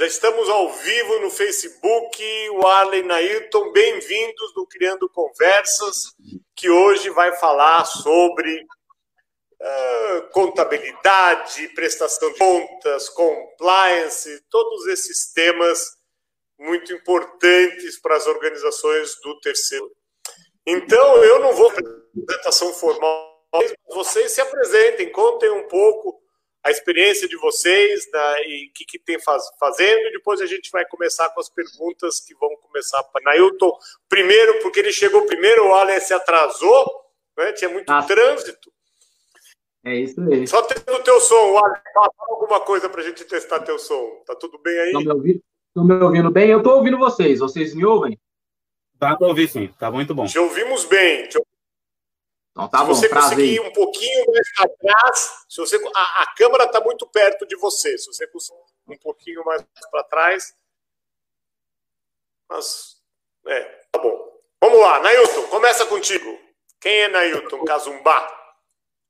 Já estamos ao vivo no Facebook, o Arlen Nailton, bem-vindos no Criando Conversas, que hoje vai falar sobre uh, contabilidade, prestação de contas, compliance, todos esses temas muito importantes para as organizações do terceiro. Então, eu não vou apresentação formal, vocês se apresentem, contem um pouco a experiência de vocês né, e o que, que tem faz, fazendo, e depois a gente vai começar com as perguntas que vão começar para Nailton. Primeiro, porque ele chegou primeiro, o Alex se atrasou, né, tinha muito ah, trânsito. É isso mesmo. Só tendo o teu som, Alex, fala alguma coisa para a gente testar teu som. Tá tudo bem aí? Estão me ouvindo, Estão me ouvindo bem? Eu estou ouvindo vocês, vocês me ouvem? Dá para ouvir sim, tá muito bom. Te ouvimos bem, te então tá se bom, você prazer. conseguir ir um pouquinho mais atrás, se você a, a câmera está muito perto de você, se você conseguir um pouquinho mais para trás, mas é, tá bom. Vamos lá, Nailton, começa contigo. Quem é Nailton Cazumbá?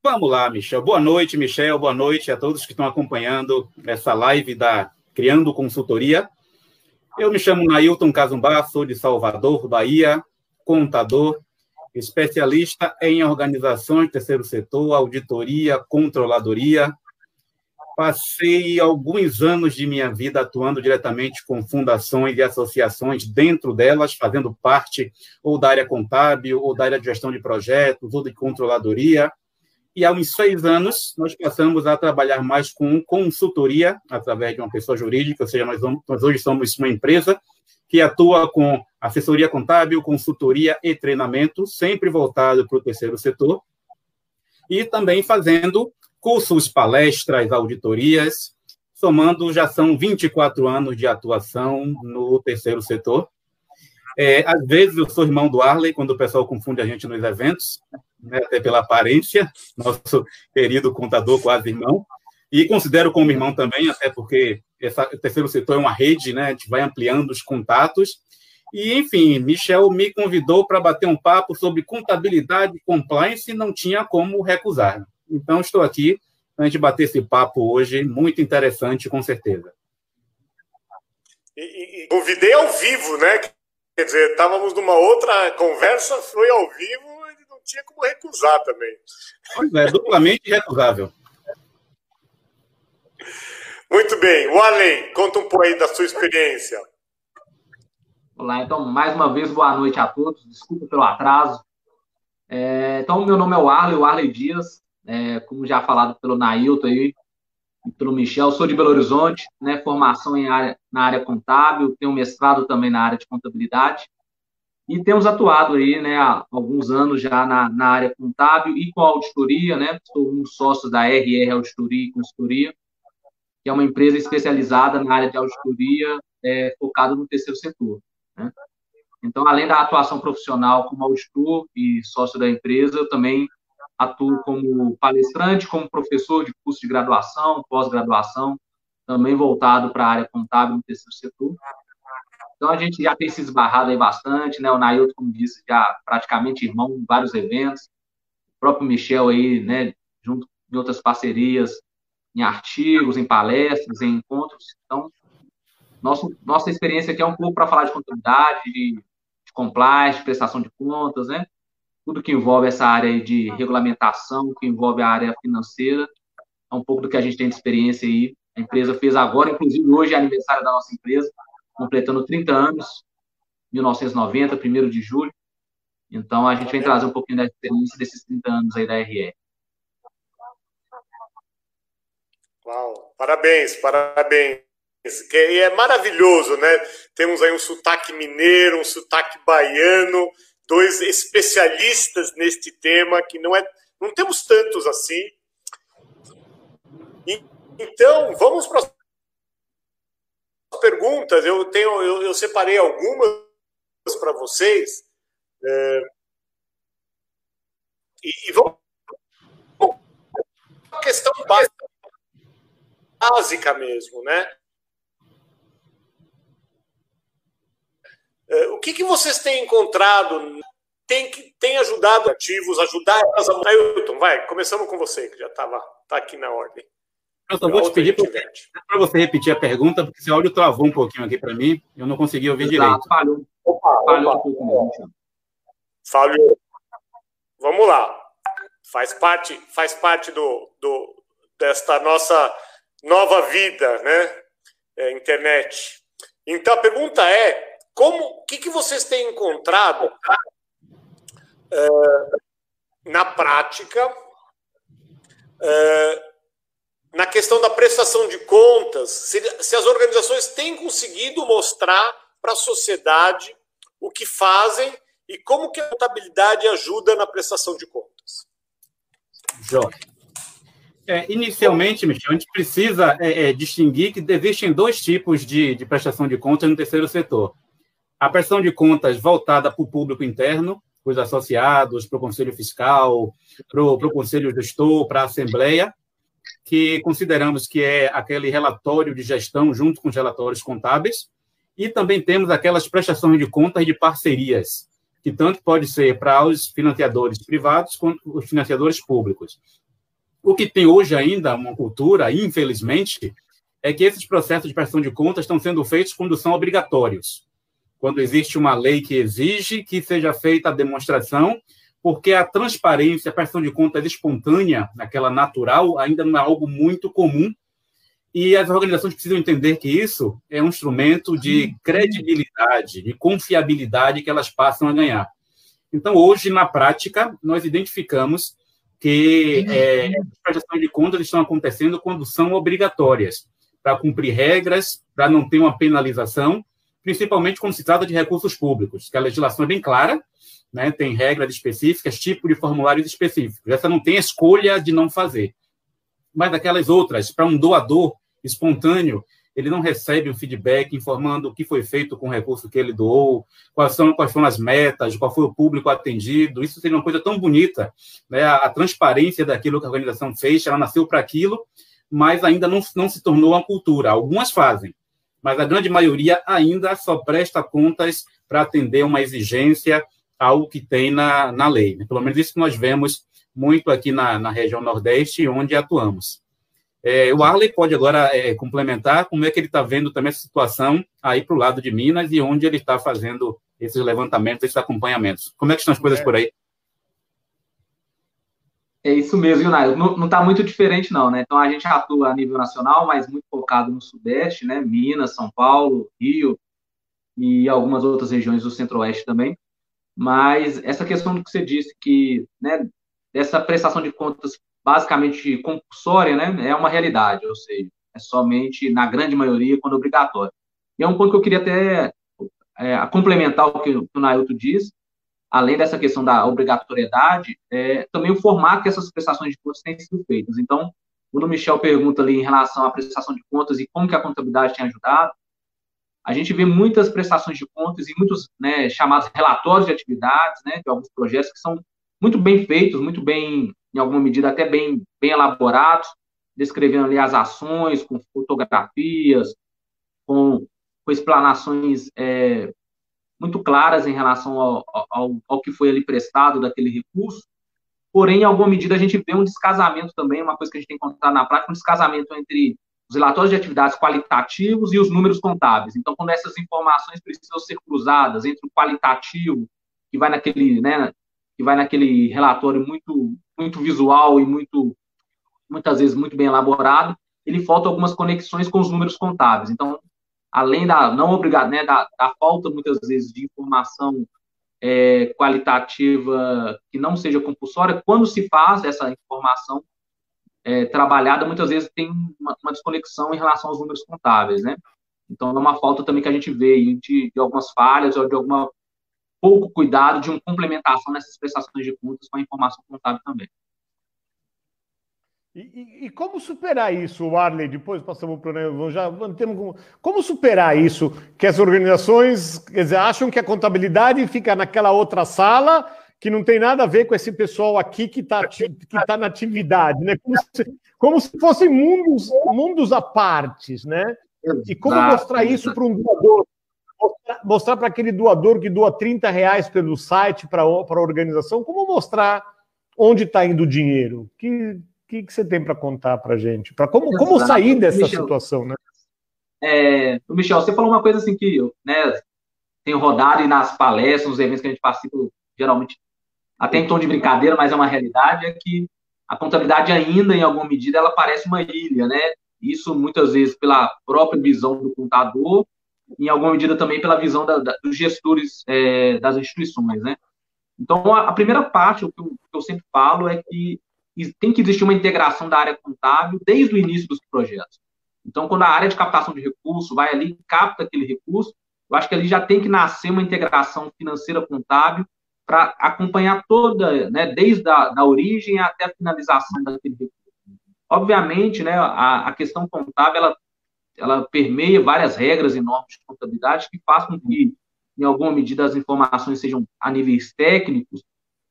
Vamos lá, Michel. Boa noite, Michel. Boa noite a todos que estão acompanhando essa live da Criando Consultoria. Eu me chamo Nailton Cazumbá, sou de Salvador, Bahia, contador, especialista em organizações terceiro setor, auditoria, controladoria. Passei alguns anos de minha vida atuando diretamente com fundações e associações dentro delas, fazendo parte ou da área contábil, ou da área de gestão de projetos, ou de controladoria. E há uns seis anos, nós passamos a trabalhar mais com consultoria, através de uma pessoa jurídica, ou seja, nós, vamos, nós hoje somos uma empresa que atua com assessoria contábil, consultoria e treinamento, sempre voltado para o terceiro setor, e também fazendo cursos, palestras, auditorias, somando já são 24 anos de atuação no terceiro setor. É, às vezes eu sou irmão do Arley, quando o pessoal confunde a gente nos eventos, né, até pela aparência, nosso querido contador, quase irmão, e considero como irmão também, até porque essa, o terceiro setor é uma rede, né? A gente vai ampliando os contatos. E, enfim, Michel me convidou para bater um papo sobre contabilidade e compliance e não tinha como recusar. Então, estou aqui para a gente bater esse papo hoje, muito interessante, com certeza. E, e, convidei ao vivo, né? Quer dizer, estávamos numa outra conversa, foi ao vivo e não tinha como recusar também. Pois é, duplamente recusável. Muito bem. O Allen, conta um pouco aí da sua experiência. Olá, então, mais uma vez, boa noite a todos. Desculpa pelo atraso. É, então, meu nome é o Arley, o Arley Dias. É, como já falado pelo Nailton aí, e pelo Michel, sou de Belo Horizonte, né, formação em área, na área contábil, tenho mestrado também na área de contabilidade. E temos atuado aí, né, há alguns anos já na, na área contábil e com auditoria, né, sou um sócio da RR Auditoria e Consultoria, que é uma empresa especializada na área de auditoria, é, focada no terceiro setor. Né? Então, além da atuação profissional como auditor e sócio da empresa, eu também atuo como palestrante, como professor de curso de graduação, pós-graduação, também voltado para a área contábil no terceiro setor. Então, a gente já tem se esbarrado aí bastante, né? O Nailton, como disse, já praticamente irmão em vários eventos. O próprio Michel aí, né, junto em outras parcerias, em artigos, em palestras, em encontros. Então, nosso, nossa experiência aqui é um pouco para falar de contabilidade, de, de compliance, de prestação de contas, né? Tudo que envolve essa área de regulamentação, que envolve a área financeira, é um pouco do que a gente tem de experiência aí. A empresa fez agora, inclusive hoje é aniversário da nossa empresa, completando 30 anos, 1990, 1 de julho. Então, a gente vem trazer um pouquinho da experiência desses 30 anos aí da RE. Uau, parabéns, parabéns. E é maravilhoso, né? Temos aí um sotaque mineiro, um sotaque baiano, dois especialistas neste tema que não é, não temos tantos assim. E, então, vamos para as perguntas. Eu tenho, eu, eu separei algumas para vocês. É, e, e vamos uma questão básica básica mesmo, né? O que, que vocês têm encontrado? Tem, que, tem ajudado ativos, ajudar as Ailton, vai, começamos com você, que já estava tá aqui na ordem. Eu só vou te pedir para você repetir a pergunta, porque esse áudio travou um pouquinho aqui para mim, eu não consegui ouvir Exato, direito. Falhou. Opa, falhou opa. um pouco Falhou. Vamos lá. Faz parte, faz parte do, do, desta nossa nova vida, né? É, internet. Então a pergunta é: como, o que, que vocês têm encontrado é, na prática? É, na questão da prestação de contas, se, se as organizações têm conseguido mostrar para a sociedade o que fazem e como que a contabilidade ajuda na prestação de contas. Jorge. É, inicialmente, Michel, a gente precisa é, é, distinguir que existem dois tipos de, de prestação de contas no terceiro setor. A prestação de contas voltada para o público interno, os associados, para o Conselho Fiscal, para o Conselho Gestor, para a Assembleia, que consideramos que é aquele relatório de gestão junto com os relatórios contábeis, e também temos aquelas prestações de contas de parcerias, que tanto pode ser para os financiadores privados quanto os financiadores públicos. O que tem hoje ainda uma cultura, infelizmente, é que esses processos de prestação de contas estão sendo feitos quando são obrigatórios. Quando existe uma lei que exige que seja feita a demonstração porque a transparência, a prestação de contas espontânea, aquela natural, ainda não é algo muito comum. E as organizações precisam entender que isso é um instrumento de credibilidade, de confiabilidade que elas passam a ganhar. Então, hoje, na prática, nós identificamos que é, as prestações de contas estão acontecendo quando são obrigatórias, para cumprir regras, para não ter uma penalização, principalmente quando se trata de recursos públicos, que a legislação é bem clara, né? tem regras específicas, tipo de formulários específicos. Essa não tem escolha de não fazer. Mas aquelas outras, para um doador espontâneo, ele não recebe um feedback informando o que foi feito com o recurso que ele doou, quais são quais foram as metas, qual foi o público atendido. Isso seria uma coisa tão bonita, né? A, a transparência daquilo que a organização fez, ela nasceu para aquilo, mas ainda não, não se tornou uma cultura. Algumas fazem, mas a grande maioria ainda só presta contas para atender uma exigência algo que tem na, na lei. Né? Pelo menos isso que nós vemos muito aqui na, na região Nordeste, onde atuamos. É, o Arley pode agora é, complementar como é que ele está vendo também essa situação aí para o lado de Minas e onde ele está fazendo esses levantamentos, esses acompanhamentos. Como é que estão as coisas é. por aí? É isso mesmo, Yunaio. Não está muito diferente, não, né? Então a gente atua a nível nacional, mas muito focado no Sudeste, né? Minas, São Paulo, Rio e algumas outras regiões do Centro-Oeste também. Mas essa questão do que você disse, que né, essa prestação de contas basicamente compulsória, né, é uma realidade, ou seja, é somente, na grande maioria, quando obrigatório. E é um ponto que eu queria até é, complementar o que, o Nailton diz, além dessa questão da obrigatoriedade, é, também o formato que essas prestações de contas têm sido feitas. Então, quando o Michel pergunta ali em relação à prestação de contas e como que a contabilidade tem ajudado, a gente vê muitas prestações de contas e muitos né, chamados relatórios de atividades, né, de alguns projetos que são muito bem feitos, muito bem, em alguma medida, até bem, bem elaborados, descrevendo ali as ações, com fotografias, com, com explanações é, muito claras em relação ao, ao, ao que foi ali prestado daquele recurso. Porém, em alguma medida, a gente vê um descasamento também, uma coisa que a gente tem encontrado na prática, um descasamento entre os relatórios de atividades qualitativos e os números contábeis. Então, quando essas informações precisam ser cruzadas entre o qualitativo, que vai naquele, né, que vai naquele relatório muito, muito visual e muito, muitas vezes muito bem elaborado, ele falta algumas conexões com os números contábeis. Então, além da não obrigado, né, da, da falta muitas vezes de informação é, qualitativa que não seja compulsória, quando se faz essa informação é, trabalhada, muitas vezes tem uma, uma, desconexão em relação aos números contábeis, né? Então, é uma falta também que a gente vê de, de algumas falhas ou de alguma pouco cuidado de uma complementação nessas prestações de contas com a informação contábil também. E, e, e, como superar isso, Arley? Depois passamos para o já temos como, como superar isso que as organizações quer dizer, acham que a contabilidade fica naquela outra sala que não tem nada a ver com esse pessoal aqui que está que tá na atividade, né? Como se, como se fossem mundos, mundos à partes, né? E como mostrar isso para um doador? Mostrar para aquele doador que doa 30 reais pelo site para a organização, como mostrar onde está indo o dinheiro? Que, que, que você tem para contar para gente? Para como, como sair dessa Michel, situação, né? É, Michel, você falou uma coisa assim que eu né, tenho rodado e nas palestras, nos eventos que a gente participa, geralmente, até em tom de brincadeira, mas é uma realidade, é que a contabilidade ainda, em alguma medida, ela parece uma ilha, né? Isso muitas vezes pela própria visão do contador, em alguma medida também pela visão da, da, dos gestores é, das instituições, né? Então, a, a primeira parte, o que eu, que eu, sempre falo é que tem que existir uma integração da área contábil desde o início dos projetos. Então, quando a área de captação de recurso vai ali, capta aquele recurso, eu acho que ali já tem que nascer uma integração financeira contábil para acompanhar toda, né, desde a da origem até a finalização daquele recurso. Obviamente, né, a, a questão contábil, ela, ela permeia várias regras e normas de contabilidade que fazem com que, em alguma medida, as informações sejam a níveis técnicos,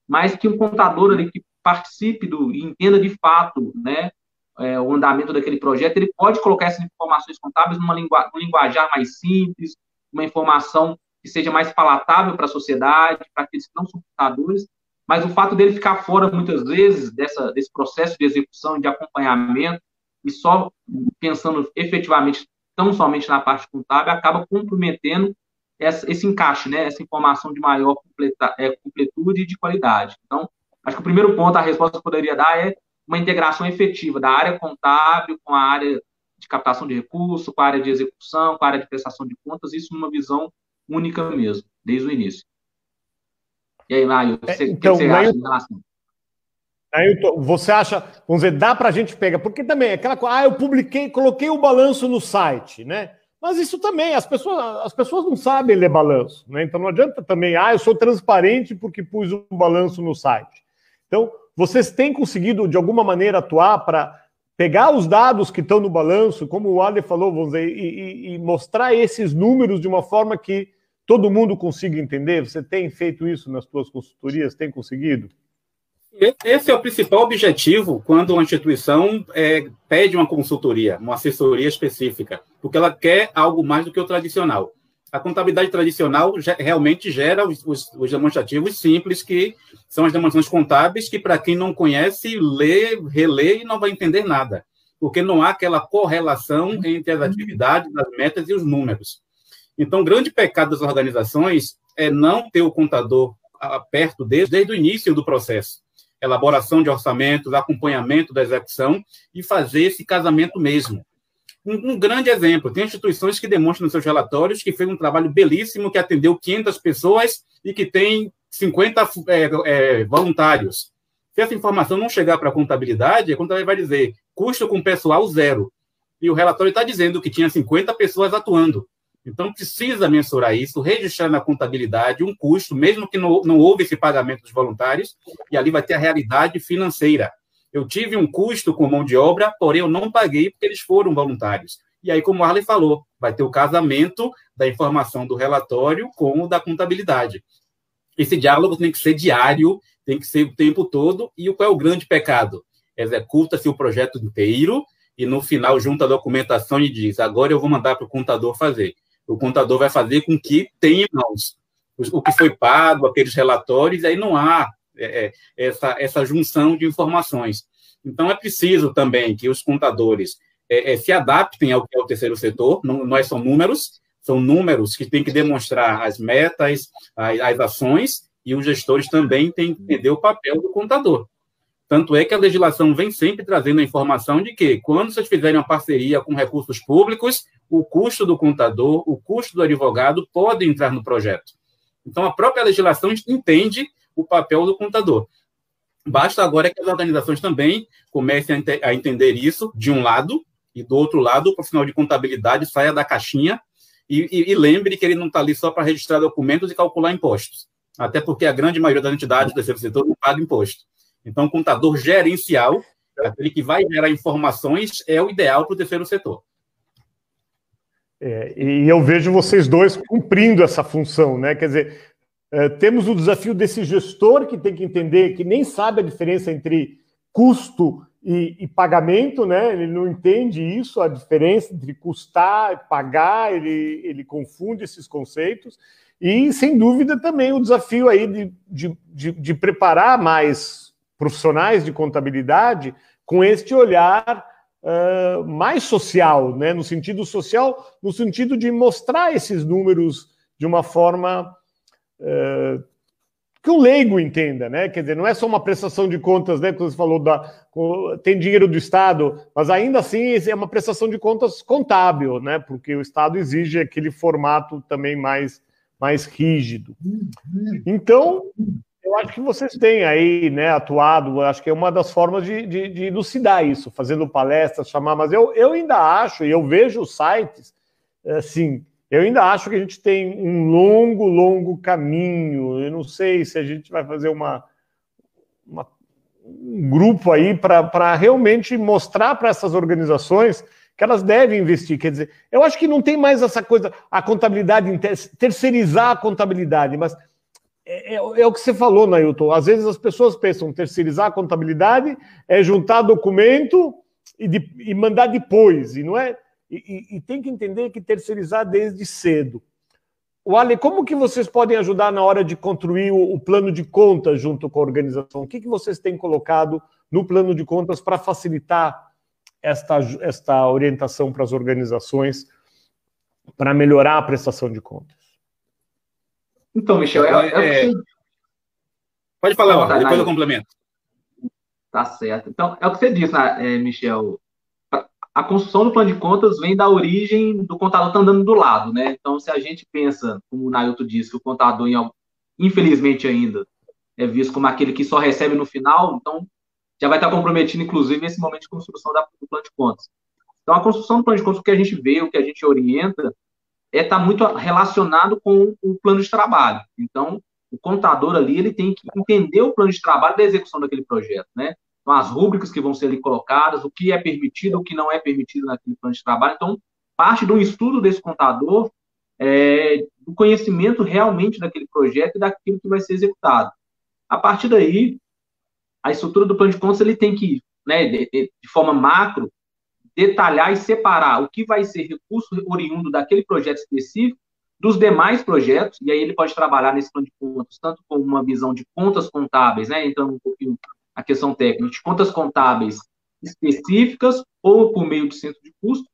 mas que um contador ali que participe do e entenda de fato, né, é, o andamento daquele projeto, ele pode colocar essas informações contábeis numa lingu num linguajar mais simples, uma informação que seja mais palatável para a sociedade, para aqueles que não são contadores, mas o fato dele ficar fora, muitas vezes, dessa, desse processo de execução e de acompanhamento, e só pensando efetivamente, tão somente na parte contábil, acaba comprometendo essa, esse encaixe, né, essa informação de maior completa, é, completude e de qualidade. Então, acho que o primeiro ponto, a resposta que eu poderia dar é uma integração efetiva da área contábil com a área de captação de recursos, com a área de execução, com a área de prestação de contas, isso numa visão única mesmo, desde o início. E aí, Mário, o que, então, que você acha em relação? Ailton, você acha, vamos dizer, dá para a gente pegar, porque também é aquela coisa, ah, eu publiquei, coloquei o balanço no site, né? Mas isso também, as pessoas, as pessoas não sabem ler balanço, né? Então não adianta também, ah, eu sou transparente porque pus um balanço no site. Então, vocês têm conseguido, de alguma maneira, atuar para pegar os dados que estão no balanço, como o Ale falou, vamos dizer, e, e, e mostrar esses números de uma forma que todo mundo consiga entender? Você tem feito isso nas suas consultorias? Tem conseguido? Esse é o principal objetivo quando uma instituição é, pede uma consultoria, uma assessoria específica, porque ela quer algo mais do que o tradicional. A contabilidade tradicional realmente gera os, os, os demonstrativos simples, que são as demonstrações contábeis, que para quem não conhece, lê, relê e não vai entender nada, porque não há aquela correlação entre as atividades, as metas e os números. Então, o grande pecado das organizações é não ter o contador perto deles desde o início do processo. Elaboração de orçamentos, acompanhamento da execução e fazer esse casamento mesmo. Um, um, grande exemplo, tem instituições que demonstram nos seus relatórios que fez um trabalho belíssimo, que atendeu 500 pessoas e que tem 50 é, é, voluntários. Se essa informação não chegar para a contabilidade, a contabilidade vai dizer custo com pessoal zero. E o relatório está dizendo que tinha 50 pessoas atuando. Então, precisa mensurar isso, registrar na contabilidade um custo, mesmo que não, não houve esse pagamento dos voluntários, e ali vai ter a realidade financeira. Eu tive um custo com mão de obra, porém eu não paguei porque eles foram voluntários. E aí, como o Arley falou, vai ter o casamento da informação do relatório com o da contabilidade. Esse diálogo tem que ser diário, tem que ser o tempo todo. E qual é o grande pecado? Executa-se o projeto inteiro e no final junta a documentação e diz: agora eu vou mandar para o contador fazer o contador vai fazer com que tenha em mãos o que foi pago, aqueles relatórios, aí não há é, é, essa, essa junção de informações. Então, é preciso também que os contadores é, é, se adaptem ao que é o terceiro setor, não, é são números, são números que têm que demonstrar as metas, as, as ações, e os gestores também têm que entender o papel do contador. Tanto é que a legislação vem sempre trazendo a informação de que, quando vocês fizerem uma parceria com recursos públicos, o custo do contador, o custo do advogado pode entrar no projeto. Então, a própria legislação entende o papel do contador. Basta agora que as organizações também comecem a, entender isso, de um lado, e do outro lado, o profissional de contabilidade saia da caixinha e, e, e lembre que ele não está ali só para registrar documentos e calcular impostos. Até porque a grande maioria das entidades do terceiro setor não paga imposto. Então, o contador gerencial, aquele que vai gerar informações, é o ideal para o terceiro setor. É, e eu vejo vocês dois cumprindo essa função, né? Quer dizer, é, temos o desafio desse gestor que tem que entender que nem sabe a diferença entre custo e, e, pagamento, né? Ele não entende isso, a diferença entre custar e pagar, ele, ele confunde esses conceitos. E, sem dúvida, também o desafio aí de, de, de, de preparar mais profissionais de contabilidade com este olhar uh, mais social, né? no sentido social, no sentido de mostrar esses números de uma forma uh, que o leigo entenda, né? Quer dizer, não é só uma prestação de contas, né? Quando você falou da tem dinheiro do Estado, mas ainda assim é uma prestação de contas contábil, né? Porque o Estado exige aquele formato também mais mais rígido. Então, eu acho que vocês têm aí, né, atuado, acho que é uma das formas de, de, de elucidar isso, fazendo palestras, chamar, mas eu, eu ainda acho, e eu vejo sites, assim, eu ainda acho que a gente tem um longo, longo caminho. Eu não sei se a gente vai fazer uma, uma um grupo aí para realmente mostrar para essas organizações que elas devem investir. Quer dizer, eu acho que não tem mais essa coisa, a contabilidade, terceirizar a contabilidade, mas é, é, é, o que você falou, Nailton. Às vezes as pessoas pensam terceirizar a contabilidade é juntar documento e, de, e mandar depois, e não é e, e, tem que entender que terceirizar desde cedo. O Ale, como que vocês podem ajudar na hora de construir o, o plano de contas junto com a organização? O que, que vocês têm colocado no plano de contas para facilitar esta, esta orientação para as organizações para melhorar a prestação de contas? Então, Michel, é, é, é... Pode falar, tá, depois eu complemento. Tá certo. Então, é o que você disse, né, Michel a construção do plano de contas vem da origem do contador tá andando do lado, né? Então, se a gente pensa, como o Nailton disse, que o contador, infelizmente ainda, é visto como aquele que só recebe no final, então já vai estar comprometido, inclusive, nesse momento de construção do plano de contas. Então, a construção do plano de contas, o que a gente vê, o que a gente orienta, é estar tá muito relacionado com o plano de trabalho. Então, o contador ali, ele tem que entender o plano de trabalho da execução daquele projeto, né? Então, as rúbricas que vão ser ali colocadas, o que é permitido, o que não é permitido naquele plano de trabalho. Então, parte do estudo desse contador é, do conhecimento realmente daquele projeto e daquilo que vai ser executado. A partir daí, a estrutura do plano de contas ele tem que, né, de, de forma macro, detalhar e separar o que vai ser recurso oriundo daquele projeto específico dos demais projetos, e aí ele pode trabalhar nesse plano de contas, tanto com uma visão de contas contábeis, né, entrando um pouquinho a questão técnica de contas contábeis específicas ou por meio de centro de custo.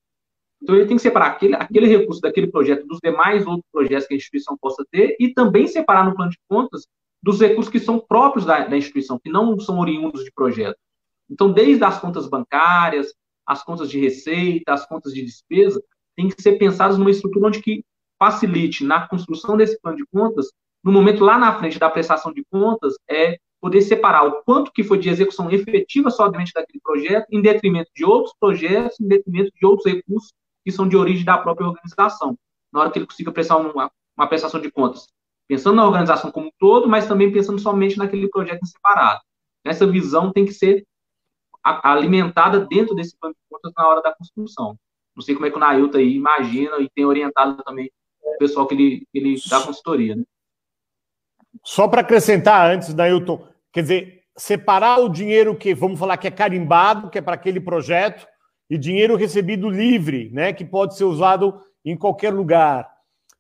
Então, ele tem que separar aquele, aquele recurso daquele projeto dos demais outros projetos que a instituição possa ter e também separar no plano de contas dos recursos que são próprios da, da instituição, que não são oriundos de projeto. Então, desde as contas bancárias, as contas de receita, as contas de despesa, tem que ser pensadas numa estrutura onde que facilite na construção desse plano de contas, no momento lá na frente da prestação de contas, é poder separar o quanto que foi de execução efetiva somente daquele projeto, em detrimento de outros projetos, em detrimento de outros recursos que são de origem da própria organização. Na hora que ele consiga prestar uma, uma prestação de contas, pensando na organização como um todo, mas também pensando somente naquele projeto em separado. Essa visão tem que ser alimentada dentro desse plano de contas na hora da construção. Não sei como é que o Nailton aí imagina e tem orientado também o pessoal que ele, que ele dá consultoria. Né? Só para acrescentar antes, Nailton, Quer dizer, separar o dinheiro que, vamos falar que é carimbado, que é para aquele projeto, e dinheiro recebido livre, né, que pode ser usado em qualquer lugar.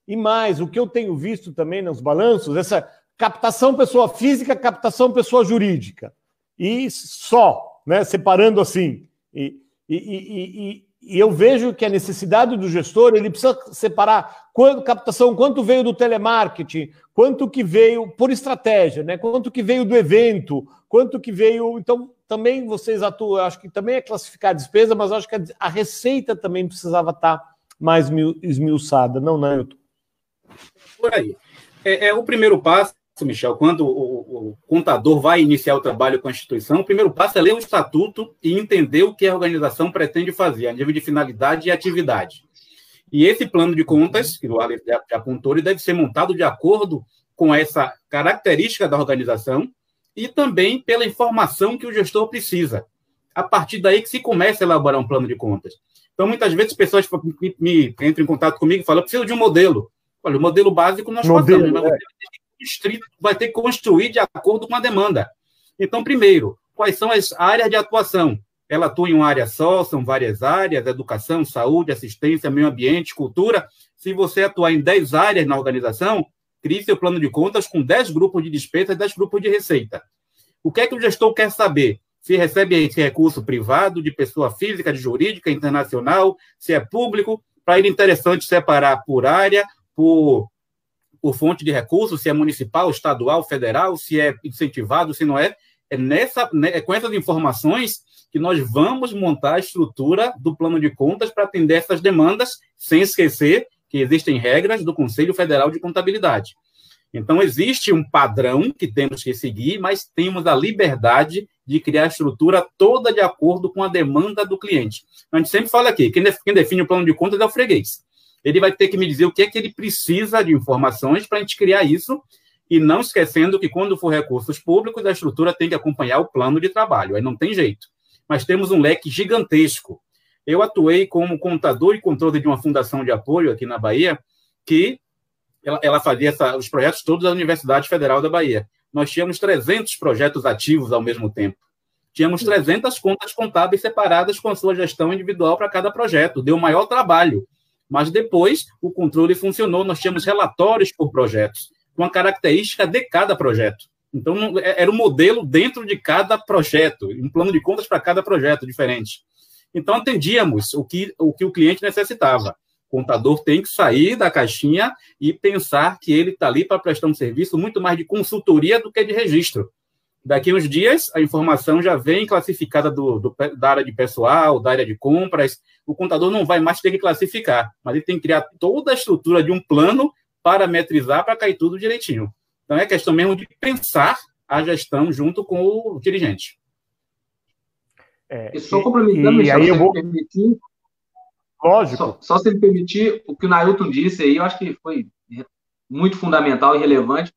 E mais, o que eu tenho visto também nos balanços, essa captação pessoa física, captação pessoa jurídica. E só, né, separando assim. E, e, e, e eu vejo que a necessidade do gestor, ele precisa separar quanto captação, quanto veio do telemarketing, quanto que veio por estratégia, né? Quanto que veio do evento, quanto que veio. Então, também vocês atuam, acho que também é classificar a despesa, mas acho que a receita também precisava estar mais esmiuçada, não, Nilton? Por aí. É, é o primeiro passo Michel, quando o, o, contador vai iniciar o trabalho com a instituição, o primeiro passo é ler o estatuto e entender o que a organização pretende fazer, a nível de finalidade e atividade. E esse plano de contas, que o Alex já apontou, ele deve ser montado de acordo com essa característica da organização e também pela informação que o gestor precisa. A partir daí que se começa a elaborar um plano de contas. Então, muitas vezes, pessoas me, me entram em contato comigo e falam: preciso de um modelo. Olha, o modelo básico nós modelo, fazemos, é vai ter que construir de acordo com a demanda. Então, primeiro, quais são as áreas de atuação? Ela atua em uma área só, são várias áreas, educação, saúde, assistência, meio ambiente, cultura. Se você atuar em 10 áreas na organização, crie seu plano de contas com 10 grupos de despesa e 10 grupos de receita. O que é que o gestor quer saber? se recebe esse recurso privado, de pessoa física, de jurídica, internacional, se é público, para ele é interessante separar por área, por, por fonte de recursos, se é municipal, estadual, federal, se é incentivado, se não é. É, nessa, né, é com essas informações que nós vamos montar a estrutura do plano de contas para atender essas demandas, sem esquecer que existem regras do Conselho Federal de Contabilidade. Então, existe um padrão que temos que seguir, mas temos a liberdade de criar a estrutura toda de acordo com a demanda do cliente. A gente sempre fala aqui, quem define o plano de contas é o freguês. Ele vai ter que me dizer o que é que ele precisa de informações para a gente criar isso, e não esquecendo que quando for recursos públicos, a estrutura tem que acompanhar o plano de trabalho, aí não tem jeito. Mas temos um leque gigantesco. Eu atuei como contador e controle de uma fundação de apoio aqui na Bahia, que ela, ela fazia essa, os projetos todos da Universidade Federal da Bahia. Nós tínhamos 300 projetos ativos ao mesmo tempo. Tínhamos 300 contas contábeis separadas com a sua gestão individual para cada projeto. Deu maior trabalho. Mas depois o controle funcionou. Nós tínhamos relatórios por projetos, com a característica de cada projeto. Então, é, era um modelo dentro de cada projeto, um plano de contas para cada projeto diferente. Então, atendíamos o que o, que o cliente necessitava. O contador tem que sair da caixinha e pensar que ele está ali para prestar um serviço muito mais de consultoria do que de registro. Daqui uns dias, a informação já vem classificada do, do, da área de pessoal, da área de compras. O contador não vai mais ter que classificar, mas ele tem que criar toda a estrutura de um plano parametrizar para cair tudo direitinho. Então, é questão mesmo de pensar a gestão junto com o dirigente. É, e só complementando, e, e aí eu vou... permitir, Lógico. Só, só se ele permitir, o que o Nailton disse aí, eu acho que foi muito fundamental e relevante.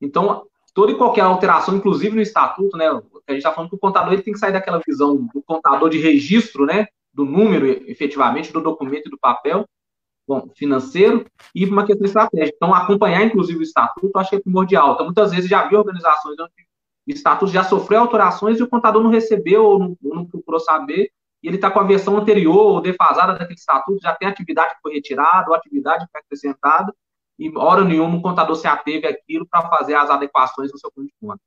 Então, toda e qualquer alteração, inclusive no estatuto, né? A gente está falando que o contador ele tem que sair daquela visão do contador de registro, né? Do número, efetivamente, do documento e do papel bom, financeiro e uma questão estratégica. Então, acompanhar, inclusive, o estatuto, acho que é primordial. Então, muitas vezes já vi organizações onde o estatuto já sofreu alterações e o contador não recebeu ou não, ou não procurou saber e ele está com a versão anterior ou defasada daquele estatuto, já tem atividade que foi retirada, ou atividade que foi acrescentada, e hora nenhuma o contador se ateve àquilo para fazer as adequações no seu plano de conta.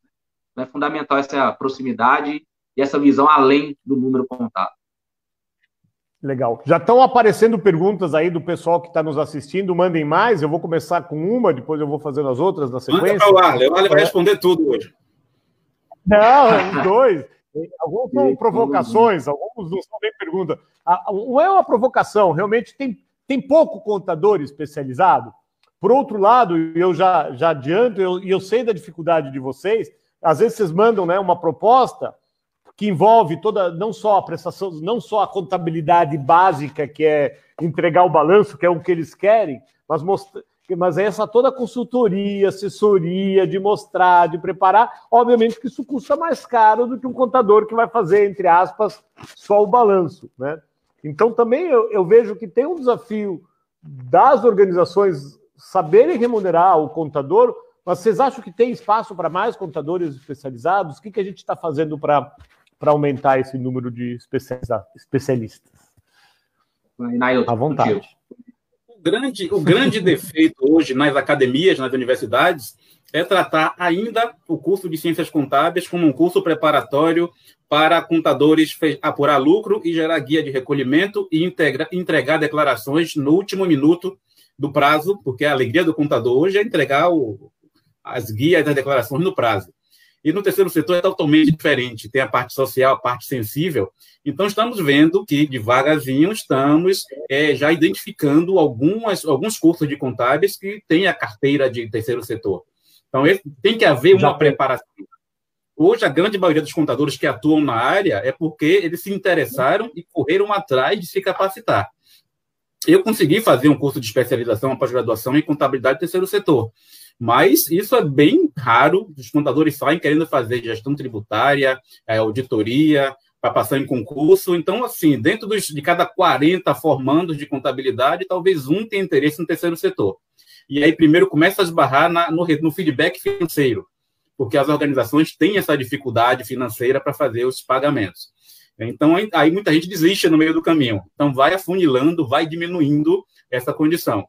Então, é fundamental essa proximidade e essa visão além do número contado. Legal. Já estão aparecendo perguntas aí do pessoal que está nos assistindo. Mandem mais. Eu vou começar com uma, depois eu vou fazendo as outras na sequência. Manda para o Arley. O Arley vai responder tudo hoje. Não, os dois. Alguns são provocações, alguns não são nem perguntas. Um é uma provocação, realmente tem, tem pouco contador especializado. Por outro lado, eu já, já adianto, e eu, eu sei da dificuldade de vocês, às vezes vocês mandam né, uma proposta que envolve toda, não só a prestação, não só a contabilidade básica, que é entregar o balanço, que é o que eles querem, mas mostrar mas essa toda consultoria, assessoria, de mostrar, de preparar, obviamente que isso custa mais caro do que um contador que vai fazer, entre aspas, só o balanço. Né? Então, também eu, eu vejo que tem um desafio das organizações saberem remunerar o contador, mas vocês acham que tem espaço para mais contadores especializados? O que, que a gente está fazendo para aumentar esse número de especialistas? À vontade grande, o grande defeito hoje nas academias, nas universidades, é tratar ainda o curso de ciências contábeis como um curso preparatório para contadores apurar lucro e gerar guia de recolhimento e integra, entregar declarações no último minuto do prazo, porque a alegria do contador hoje é entregar o, as guias das declarações no prazo. E no terceiro setor é totalmente diferente. Tem a parte social, a parte sensível. Então, estamos vendo que, devagarzinho, estamos é, já identificando algumas, alguns cursos de contábeis que têm a carteira de terceiro setor. Então, tem que haver uma já preparação. Hoje, a grande maioria dos contadores que atuam na área é porque eles se interessaram e correram atrás de se capacitar. Eu consegui fazer um curso de especialização, uma pós-graduação em contabilidade terceiro setor. Mas isso é bem raro. Os contadores saem querendo fazer gestão tributária, é, auditoria, para passar em concurso. Então, assim, dentro dos, de cada 40 formandos de contabilidade, talvez um tenha interesse no terceiro setor. E aí, primeiro, começa a esbarrar na, no, no feedback financeiro, porque as organizações têm essa dificuldade financeira para fazer os pagamentos. Então, aí muita gente desiste no meio do caminho. Então, vai afunilando, vai diminuindo essa condição.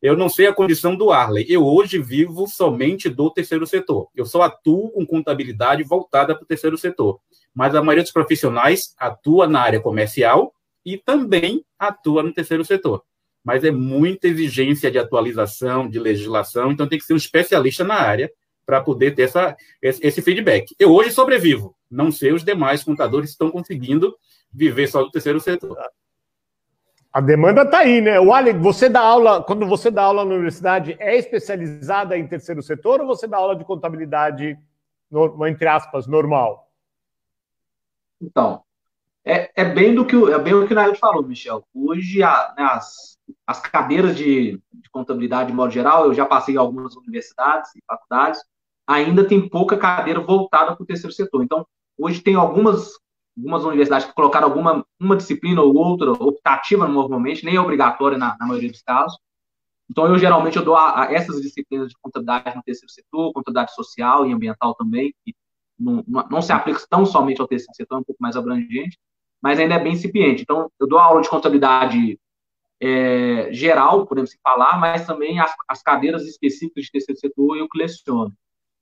Eu não sei a condição do Arley. Eu hoje vivo somente do terceiro setor. Eu só atuo com contabilidade voltada para o terceiro setor. mas a maioria dos profissionais atua na área comercial e também atua no terceiro setor. Mas é muita exigência de atualização, de legislação, então tem que ser um especialista na área para poder ter essa, esse feedback. Eu hoje sobrevivo, não sei os demais contadores estão conseguindo viver só do terceiro setor. A demanda está aí, né? O Alex, você dá aula, quando você dá aula na universidade, é especializada em terceiro setor ou você dá aula de contabilidade, entre aspas, normal? Então, é, é bem do que é bem o que o Nailton falou, Michel. Hoje, a, né, as, as cadeiras de, de, contabilidade, de modo geral, eu já passei em algumas universidades e faculdades, ainda tem pouca cadeira voltada para o terceiro setor. Então, hoje tem algumas, algumas universidades que colocaram alguma uma disciplina ou outra optativa normalmente, nem é obrigatória na, na maioria dos casos. Então, eu geralmente eu dou a, a essas disciplinas de contabilidade no terceiro setor, contabilidade social e ambiental também, que não, não se aplica tão somente ao terceiro setor, é um pouco mais abrangente, mas ainda é bem incipiente. Então, eu dou aula de contabilidade é, geral, podemos falar, mas também as, as, cadeiras específicas de terceiro setor eu que leciono.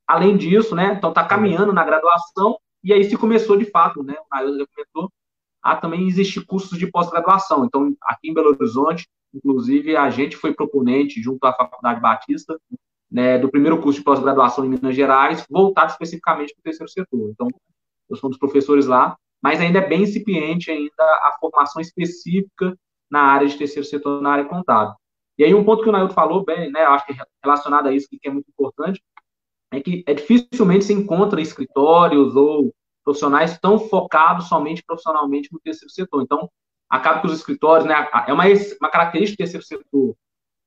Além disso, né, então está caminhando na graduação, e aí se começou de fato, né, o Nailson já comentou, a também existir cursos de pós-graduação. Então, aqui em Belo Horizonte, inclusive, a gente foi proponente, junto à Faculdade Batista, né, do primeiro curso de pós-graduação em Minas Gerais, voltado especificamente para o terceiro setor. Então, eu sou um dos professores lá, mas ainda é bem incipiente ainda a formação específica na área de terceiro setor, na área contábil. E aí um ponto que o Nailton falou bem, né, acho que é relacionado a isso, que é muito importante, é que é dificilmente se encontra escritórios ou profissionais tão focados somente profissionalmente no terceiro setor. Então, acaba que os escritórios, né, é uma, uma característica do terceiro setor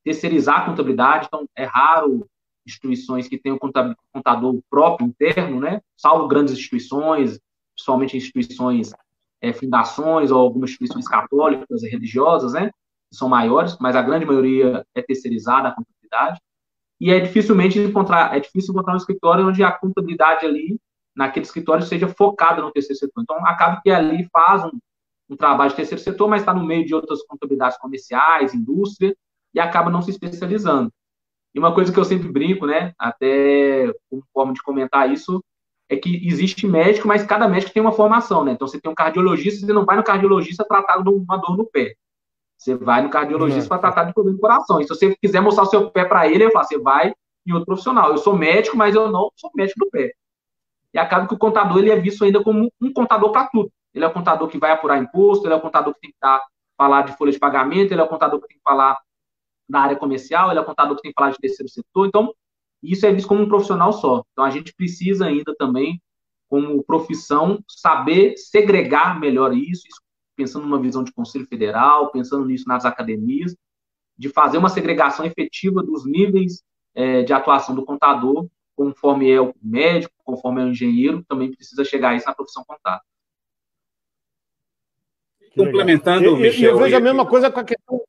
terceirizar a contabilidade, então é raro instituições que tenham contador próprio interno, né, salvo grandes instituições, principalmente instituições, é, fundações ou algumas instituições católicas e religiosas, né, que são maiores, mas a grande maioria é terceirizada a contabilidade, e é dificilmente encontrar, é difícil encontrar um escritório onde a contabilidade ali, naquele escritório, seja focada no terceiro setor. Então, acaba que ali faz um, um trabalho de terceiro setor, mas está no meio de outras contabilidades comerciais, indústria, e acaba não se especializando. E uma coisa que eu sempre brinco, né, até como forma de comentar isso, é que existe médico, mas cada médico tem uma formação, né? Então você tem um cardiologista, você não vai no cardiologista tratar de uma dor no pé. Você vai no cardiologista para tratar de problema do coração. E se você quiser mostrar o seu pé para ele, eu falo, você vai em outro profissional. Eu sou médico, mas eu não sou médico do pé. E acaba que o contador ele é visto ainda como um contador para tudo. Ele é o contador que vai apurar imposto, ele é o contador que tem que dar, falar de folha de pagamento, ele é o contador que tem que falar da área comercial, ele é o contador que tem que falar de terceiro setor. Então, isso é visto como um profissional só. Então, a gente precisa ainda também, como profissão, saber segregar melhor isso, pensando numa visão de Conselho Federal, pensando nisso nas academias, de fazer uma segregação efetiva dos níveis é, de atuação do contador, conforme é o médico, conforme é o engenheiro, também precisa chegar a isso na profissão contábil. Complementando, eu, Michel. Eu vejo a mesma coisa com a questão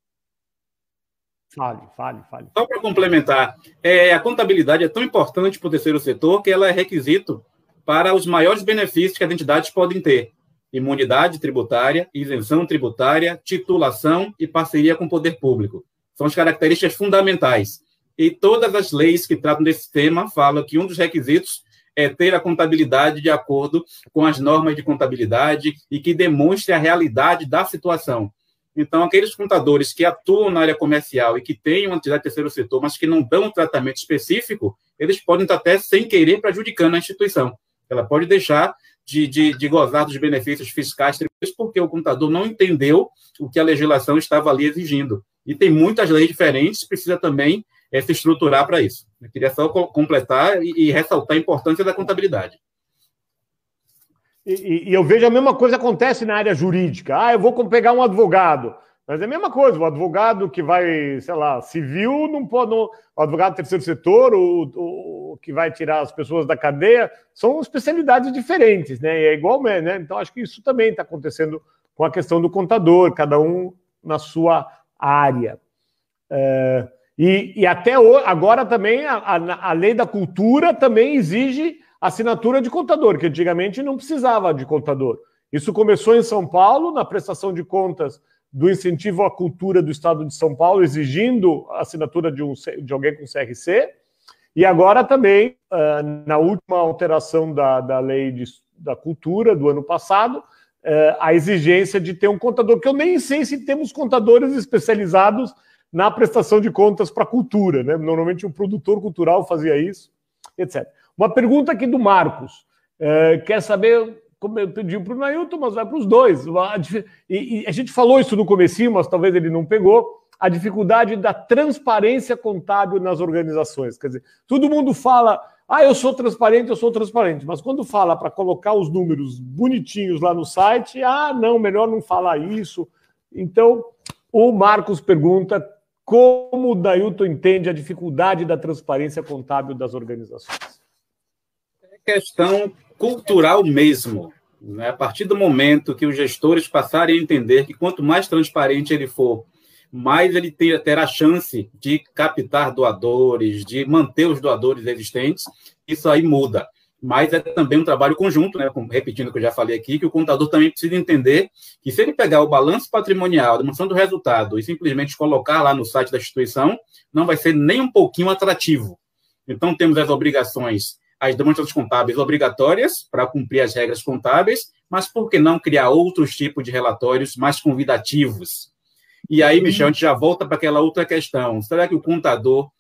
Fale, fale, fale. Só para complementar, é, a contabilidade é tão importante para o terceiro setor que ela é requisito para os maiores benefícios que as entidades podem ter: imunidade tributária, isenção tributária, titulação e parceria com o poder público. São as características fundamentais. E todas as leis que tratam desse tema falam que um dos requisitos é ter a contabilidade de acordo com as normas de contabilidade e que demonstre a realidade da situação. Então, aqueles contadores que atuam na área comercial e que têm uma entidade terceiro setor, mas que não dão um tratamento específico, eles podem estar até sem querer prejudicando a instituição. Ela pode deixar de, de, de gozar dos benefícios fiscais porque o contador não entendeu o que a legislação estava ali exigindo. E tem muitas leis diferentes, precisa também é, se estruturar para isso. Eu queria só completar e, e ressaltar a importância da contabilidade. E, e, eu vejo a mesma coisa acontece na área jurídica. Ah, eu vou pegar um advogado. Mas é a mesma coisa, o advogado que vai, sei lá, civil, não pode. Não, o advogado terceiro setor, o, o, que vai tirar as pessoas da cadeia, são especialidades diferentes, né? E é igual, né? Então, acho que isso também está acontecendo com a questão do contador, cada um na sua área. É, e, e, até agora também a, a, a lei da cultura também exige assinatura de contador, que antigamente não precisava de contador. Isso começou em São Paulo, na prestação de contas do incentivo à cultura do Estado de São Paulo, exigindo assinatura de, um, de alguém com CRC, e agora também, uh, na última alteração da, da lei de, da Cultura do ano passado, é, a exigência de ter um contador, que eu nem sei se temos contadores especializados na prestação de contas para a cultura. Né? Normalmente um produtor cultural fazia isso, etc. Uma pergunta aqui do Marcos. É, quer saber, como eu pedi para o Nailton, mas vai para os dois. E, e, a gente falou isso no comecinho, mas talvez ele não pegou. A dificuldade da transparência contábil nas organizações. Quer dizer, todo mundo fala, ah, eu sou transparente, eu sou transparente. Mas quando fala para colocar os números bonitinhos lá no site, ah, não, melhor não falar isso. Então, o Marcos pergunta como o Dailton entende a dificuldade da transparência contábil das organizações. É questão cultural mesmo. Né? A partir do momento que os gestores passarem a entender que quanto mais transparente ele for, mais ele terá chance de captar doadores, de manter os doadores existentes, isso aí muda mas é também um trabalho conjunto, né? repetindo o que eu já falei aqui, que o contador também precisa entender que se ele pegar o balanço patrimonial, a demonstração do resultado e simplesmente colocar lá no site da instituição, não vai ser nem um pouquinho atrativo. Então, temos as obrigações, as demonstrações contábeis obrigatórias para cumprir as regras contábeis, mas por que não criar outros tipos de relatórios mais convidativos? E aí, Michel, a gente já volta para aquela outra questão. Será que o contador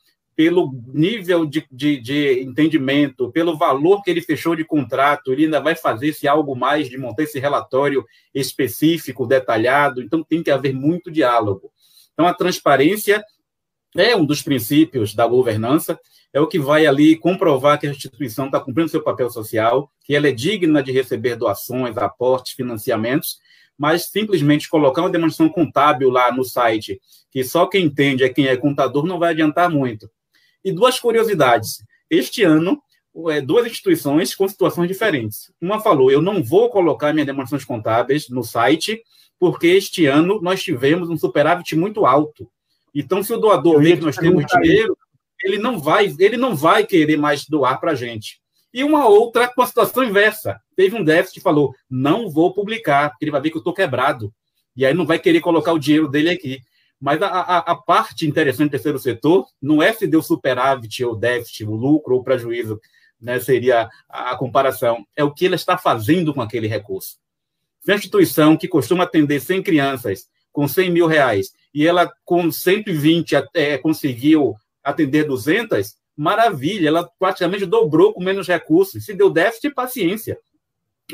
pelo nível de, de, de, entendimento, pelo valor que ele fechou de contrato, ele ainda vai fazer esse algo mais de montar esse relatório específico, detalhado. Então, tem que haver muito diálogo. Então, a transparência é um dos princípios da governança, é o que vai ali comprovar que a instituição está cumprindo seu papel social, que ela é digna de receber doações, aportes, financiamentos, mas simplesmente colocar uma demonstração contábil lá no site, que só quem entende é quem é contador, não vai adiantar muito. E duas curiosidades. Este ano, é, duas instituições com situações diferentes. Uma falou: eu não vou colocar minhas demonstrações contábeis no site, porque este ano nós tivemos um superávit muito alto. Então, se o doador vê que nós temos dinheiro, ele não vai, ele não vai querer mais doar para a gente. E uma outra com a situação inversa. Teve um déficit e falou: não vou publicar, porque ele vai ver que eu estou quebrado. E aí não vai querer colocar o dinheiro dele aqui. Mas a, a, a, parte interessante do terceiro setor não é se deu superávit ou déficit, o lucro ou prejuízo, né, seria a, a comparação, é o que ela está fazendo com aquele recurso. Se a instituição que costuma atender 100 crianças com 100 mil reais e ela com 120 até conseguiu atender 200, maravilha, ela praticamente dobrou com menos recursos. Se deu déficit, paciência.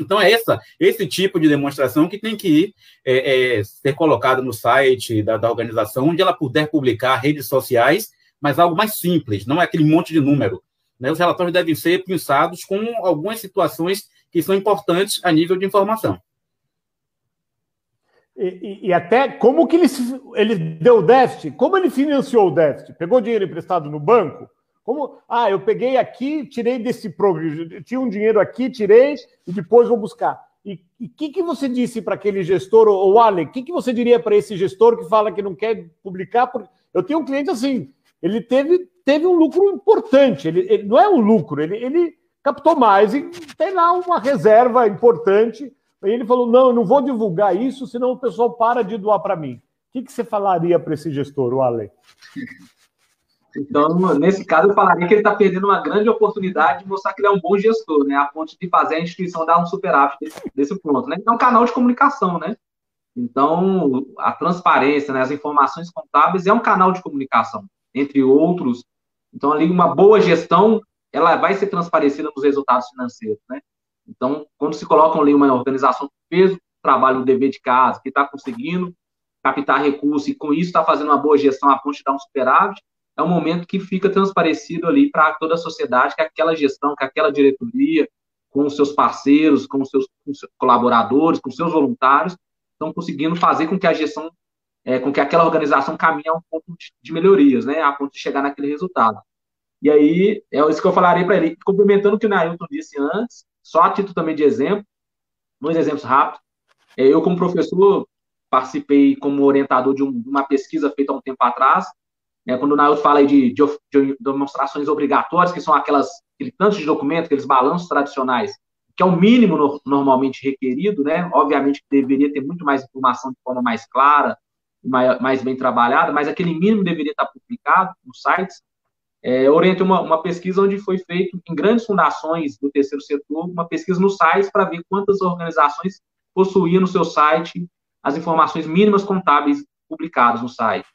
Então, é essa, esse tipo de demonstração que tem que é, é, ser colocado no site da, da, organização, onde ela puder publicar redes sociais, mas algo mais simples, não é aquele monte de número. Né? Os relatórios devem ser pensados com algumas situações que são importantes a nível de informação. E, e, e até como que ele, ele deu déficit, como ele financiou o déficit? Pegou dinheiro emprestado no banco? Como, ah, eu peguei aqui, tirei desse programa, tinha um dinheiro aqui, tirei e depois vou buscar. E o que, que você disse para aquele gestor, ou Ale, o que, que você diria para esse gestor que fala que não quer publicar? Porque eu tenho um cliente assim, ele teve, teve um lucro importante, ele, ele não é um lucro, ele, ele captou mais e tem lá uma reserva importante. E ele falou: não, eu não vou divulgar isso, senão o pessoal para de doar para mim. O que, que você falaria para esse gestor, o Ale? Então, nesse caso, eu falaria que ele está perdendo uma grande oportunidade de mostrar que ele é um bom gestor, né? A ponto de fazer a instituição dar um superávit desse, desse ponto, né? É um canal de comunicação, né? Então, a transparência, né, as informações contábeis é um canal de comunicação, entre outros. Então, ali, uma boa gestão, ela vai ser transparecida nos resultados financeiros, né? Então, quando se coloca ali uma organização que fez o trabalho, o dever de casa, que está conseguindo captar recursos e com isso está fazendo uma boa gestão a ponto de dar um superávit, é um momento que fica transparecido ali para toda a sociedade que aquela gestão, que aquela diretoria, com os seus parceiros, com os seus, com seus colaboradores, com os seus voluntários, estão conseguindo fazer com que a gestão, é, com que aquela organização caminhe a um ponto de, de, melhorias, né, a ponto de chegar naquele resultado. E aí, é isso que eu falaria para ele, complementando o que o Nailton disse antes, só a título também de exemplo, dois exemplos rápidos. É, eu, como professor, participei como orientador de uma pesquisa feita há um tempo atrás, é, quando o Nailton fala de, de, de, demonstrações obrigatórias, que são aquelas, aquele tanto de documento, aqueles balanços tradicionais, que é o mínimo no, normalmente requerido, né? Obviamente que deveria ter muito mais informação de forma mais clara, mais, mais bem trabalhada, mas aquele mínimo deveria estar publicado nos sites. é, orientei uma, uma, pesquisa onde foi feito em grandes fundações do terceiro setor, uma pesquisa no site para ver quantas organizações possuíam no seu site as informações mínimas contábeis publicadas no site.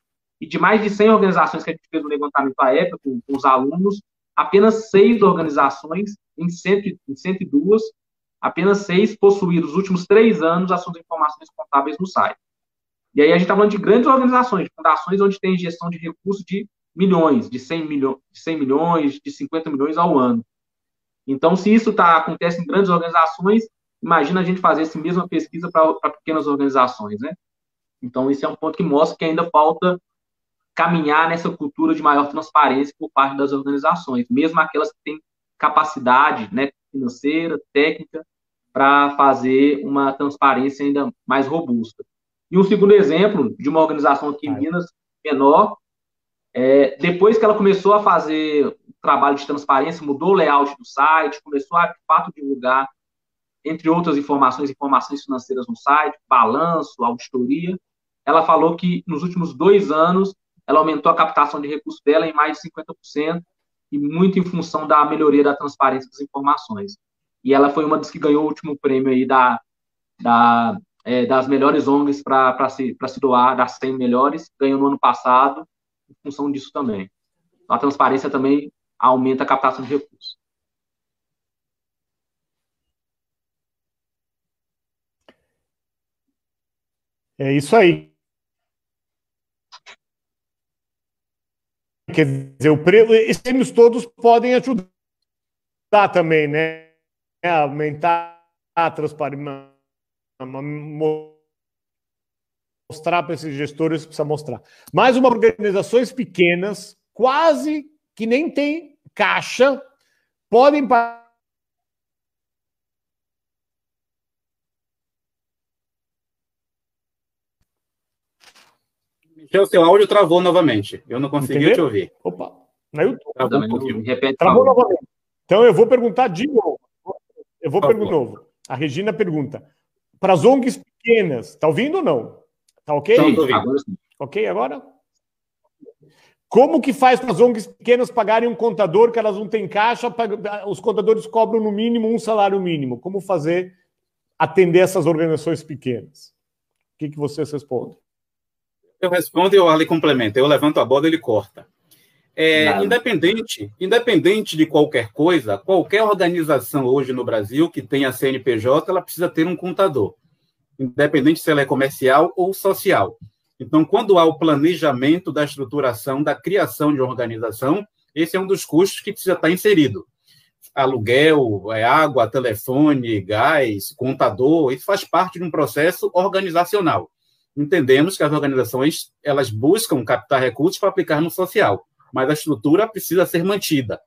E de mais de 100 organizações que a gente fez no levantamento à época com, com os alunos, apenas seis organizações, em, cento, em 102, apenas seis possuíram últimos três anos as suas informações contábeis no site. E aí a gente está falando de grandes organizações, fundações onde tem gestão de recursos de milhões, de 100, milho, de 100 milhões, de 50 milhões ao ano. Então, se isso tá, acontece em grandes organizações, imagina a gente fazer essa mesma pesquisa para pequenas organizações, né? Então, esse é um ponto que mostra que ainda falta caminhar nessa cultura de maior transparência por parte das organizações, mesmo aquelas que têm capacidade né, financeira, técnica, para fazer uma transparência ainda mais robusta. E um segundo exemplo de uma organização aqui em Minas, menor, é, depois que ela começou a fazer o trabalho de transparência, mudou o layout do site, começou a, de fato, divulgar, entre outras informações, informações financeiras no site, balanço, auditoria, ela falou que nos últimos dois anos ela aumentou a captação de recursos dela em mais de 50%, e muito em função da melhoria da transparência das informações. E ela foi uma das que ganhou o último prêmio aí da, da, é, das melhores ONGs para se, se doar, das 100 melhores, ganhou no ano passado, em função disso também. A transparência também aumenta a captação de recursos. É isso aí. Quer dizer, o pre... esses prêmios todos podem ajudar também, né? Aumentar a transparência, mostrar para esses gestores, precisa mostrar. Mais uma organizações pequenas, quase que nem tem caixa, podem seu áudio travou novamente. Eu não consegui te ouvir. Opa, na YouTube. Travou, um repete, travou novamente. Então eu vou perguntar de novo. Eu vou perguntar de novo. A Regina pergunta: para as ONGs pequenas, tá ouvindo ou não? Tá ok? Sim, agora sim. Ok agora? Como que faz para as ONGs pequenas pagarem um contador que elas não têm caixa? Os contadores cobram no mínimo um salário mínimo. Como fazer atender essas organizações pequenas? O que, que vocês respondem? Eu respondo e o Arley complementa. Eu levanto a bola, ele corta. É, independente, independente de qualquer coisa, qualquer organização hoje no Brasil que tenha CNPJ, ela precisa ter um contador, independente se ela é comercial ou social. Então, quando há o planejamento da estruturação, da criação de organização, esse é um dos custos que precisa estar inserido. Aluguel, é, água, telefone, gás, contador, isso faz parte de um processo organizacional entendemos que as organizações elas buscam captar recursos para aplicar no social, mas a estrutura precisa ser mantida.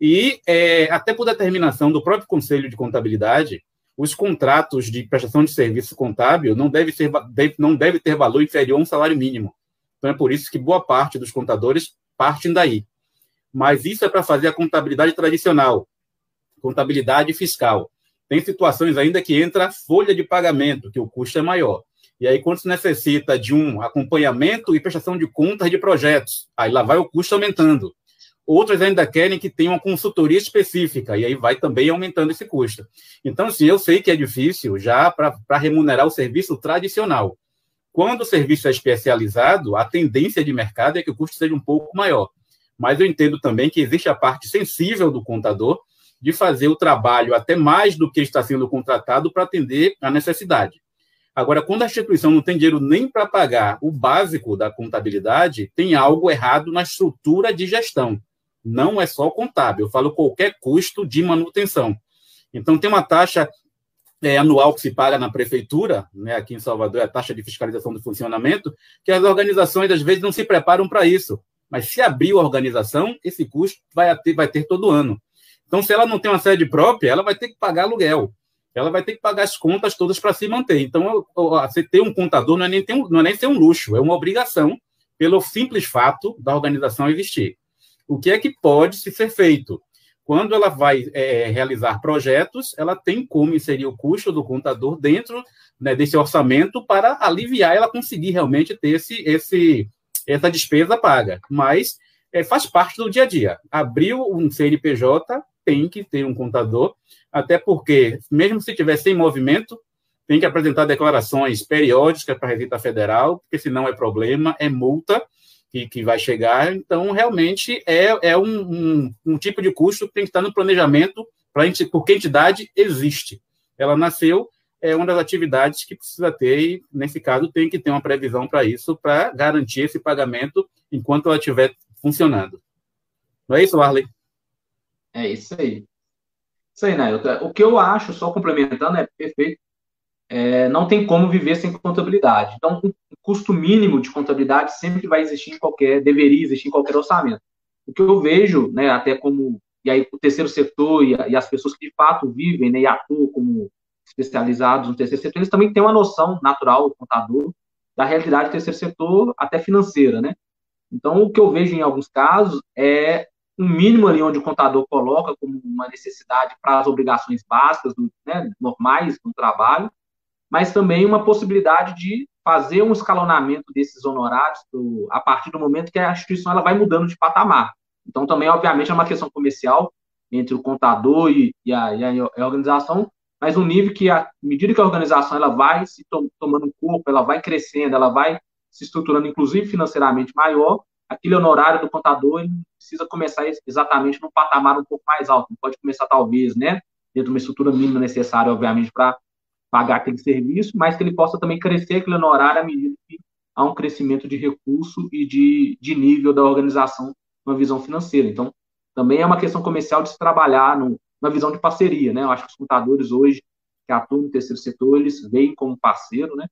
E, é, até por determinação do próprio Conselho de Contabilidade, os contratos de prestação de serviço contábil não deve, ser, deve, não deve ter valor inferior a um salário mínimo. Então, é por isso que boa parte dos contadores partem daí. Mas isso é para fazer a contabilidade tradicional, contabilidade fiscal. Tem situações ainda que entra folha de pagamento, que o custo é maior. E aí, quando se necessita de um acompanhamento e prestação de contas de projetos, aí lá vai o custo aumentando. Outras ainda querem que tenha uma consultoria específica, e aí vai também aumentando esse custo. Então, assim, eu sei que é difícil já para remunerar o serviço tradicional. Quando o serviço é especializado, a tendência de mercado é que o custo seja um pouco maior. Mas eu entendo também que existe a parte sensível do contador de fazer o trabalho até mais do que está sendo contratado para atender a necessidade. Agora, quando a instituição não tem dinheiro nem para pagar o básico da contabilidade, tem algo errado na estrutura de gestão. Não é só contábil, eu falo qualquer custo de manutenção. Então, tem uma taxa é, anual que se paga na prefeitura, né, aqui em Salvador, é a taxa de fiscalização do funcionamento, que as organizações, às vezes, não se preparam para isso. Mas se abrir a organização, esse custo vai ter, vai ter todo ano. Então, se ela não tem uma sede própria, ela vai ter que pagar aluguel ela vai ter que pagar as contas todas para se manter. Então, você ter um contador não é, nem um, não é nem ser um luxo, é uma obrigação pelo simples fato da organização existir. O que é que pode se ser feito? Quando ela vai é, realizar projetos, ela tem como inserir o custo do contador dentro né, desse orçamento para aliviar ela conseguir realmente ter esse, esse, essa despesa paga. Mas é, faz parte do dia a dia. Abriu um CNPJ, tem que ter um contador, até porque, mesmo se tiver sem movimento, tem que apresentar declarações periódicas para a Receita Federal, porque senão é problema, é multa que, que vai chegar. Então, realmente, é, é um, um, um tipo de custo que tem que estar no planejamento, pra, porque a entidade existe. Ela nasceu, é uma das atividades que precisa ter, e, nesse caso, tem que ter uma previsão para isso, para garantir esse pagamento enquanto ela estiver funcionando. Não é isso, Arley? É isso aí. Isso aí, né? O que eu acho, só complementando, é perfeito. É, não tem como viver sem contabilidade. Então, o custo mínimo de contabilidade sempre vai existir em qualquer, deveria existir em qualquer orçamento. O que eu vejo, né, até como, e aí o terceiro setor e, e as pessoas que de fato vivem né, e atuam como especializados no terceiro setor, eles também têm uma noção natural, o contador, da realidade do terceiro setor, até financeira, né? Então, o que eu vejo em alguns casos é um mínimo ali onde o contador coloca como uma necessidade para as obrigações básicas, né, normais do trabalho, mas também uma possibilidade de fazer um escalonamento desses honorários do, a partir do momento que a instituição ela vai mudando de patamar. Então, também, obviamente, é uma questão comercial entre o contador e, e, a, e a, organização, mas um nível que, à medida que a organização ela vai se to, tomando corpo, ela vai crescendo, ela vai se estruturando, inclusive financeiramente maior, aquele honorário do contador ele precisa começar exatamente num patamar um pouco mais alto. Não pode começar, talvez, né, dentro de uma estrutura mínima necessária, obviamente, para pagar aquele serviço, mas que ele possa também crescer aquele honorário à medida que há um crescimento de recurso e de, de nível da organização numa visão financeira. Então, também é uma questão comercial de se trabalhar no, numa visão de parceria, né? Eu acho que os contadores hoje que atuam no terceiro setor, eles veem como parceiro, né?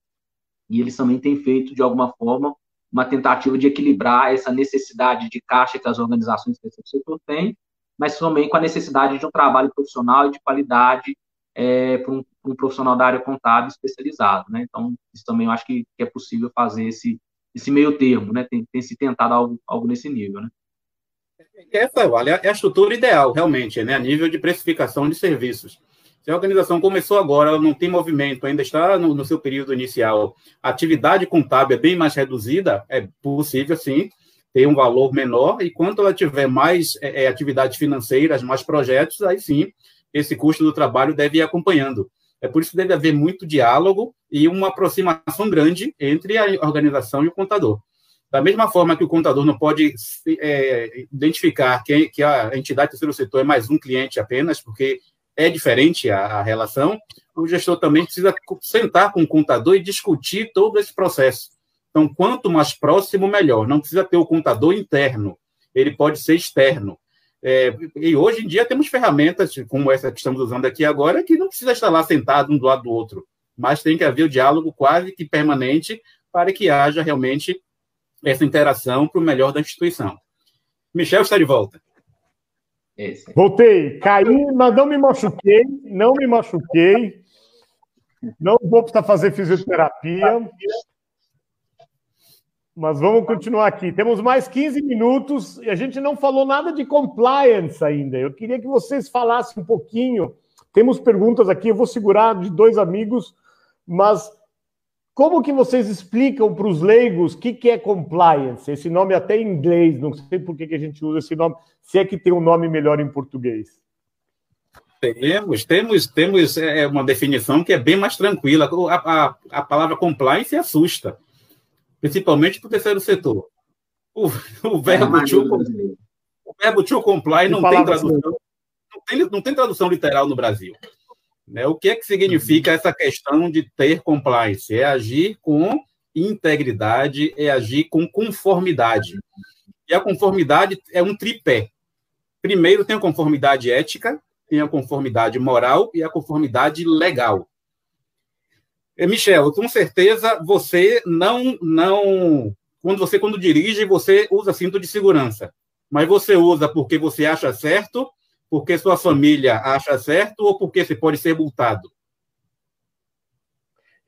E eles também têm feito, de alguma forma, uma tentativa de equilibrar essa necessidade de caixa que as organizações terceiro setor têm, mas também com a necessidade de um trabalho profissional e de qualidade é, para um, um, profissional da área contábil especializado. Né? Então, isso também eu acho que, que é possível fazer esse, esse meio termo, né? tem, tem se tentado algo, algo nesse nível. Né? Essa é a estrutura ideal, realmente, né? a nível de precificação de serviços. Se a organização começou agora, ela não tem movimento, ainda está no, no seu período inicial, a atividade contábil é bem mais reduzida, é possível, sim, ter um valor menor, e quando ela tiver mais é, é, atividades financeiras, mais projetos, aí sim, esse custo do trabalho deve ir acompanhando. É por isso que deve haver muito diálogo e uma aproximação grande entre a organização e o contador. Da mesma forma que o contador não pode é, identificar que, que a entidade do terceiro setor é mais um cliente apenas, porque é diferente a, a, relação, o gestor também precisa sentar com o contador e discutir todo esse processo. Então, quanto mais próximo, melhor. Não precisa ter o contador interno, ele pode ser externo. É, e hoje em dia temos ferramentas como essa que estamos usando aqui agora, que não precisa estar lá sentado um do lado do outro, mas tem que haver o diálogo quase que permanente para que haja realmente essa interação para o melhor da instituição. Michel está de volta. Esse. Voltei, caí, mas não me machuquei, não me machuquei. Não vou precisar fazer fisioterapia. Mas vamos continuar aqui. Temos mais 15 minutos e a gente não falou nada de compliance ainda. Eu queria que vocês falassem um pouquinho. Temos perguntas aqui, eu vou segurar de dois amigos, mas como que vocês explicam para os leigos o que, que é compliance? Esse nome até em inglês, não sei por que, que a gente usa esse nome, se é que tem um nome melhor em português. Temos, temos, temos é, uma definição que é bem mais tranquila. A, a, a palavra compliance assusta, principalmente para o terceiro setor. O, o verbo é, to, o verbo to comply não tem tradução, não tem, não tem tradução literal no Brasil. Né? O que é que significa essa questão de ter compliance? É agir com integridade, é agir com conformidade. E a conformidade é um tripé. Primeiro tem a conformidade ética, tem a conformidade moral e a conformidade legal. E, Michel, com certeza você não não quando você quando dirige você usa cinto de segurança, mas você usa porque você acha certo porque sua família acha certo ou porque você pode ser multado?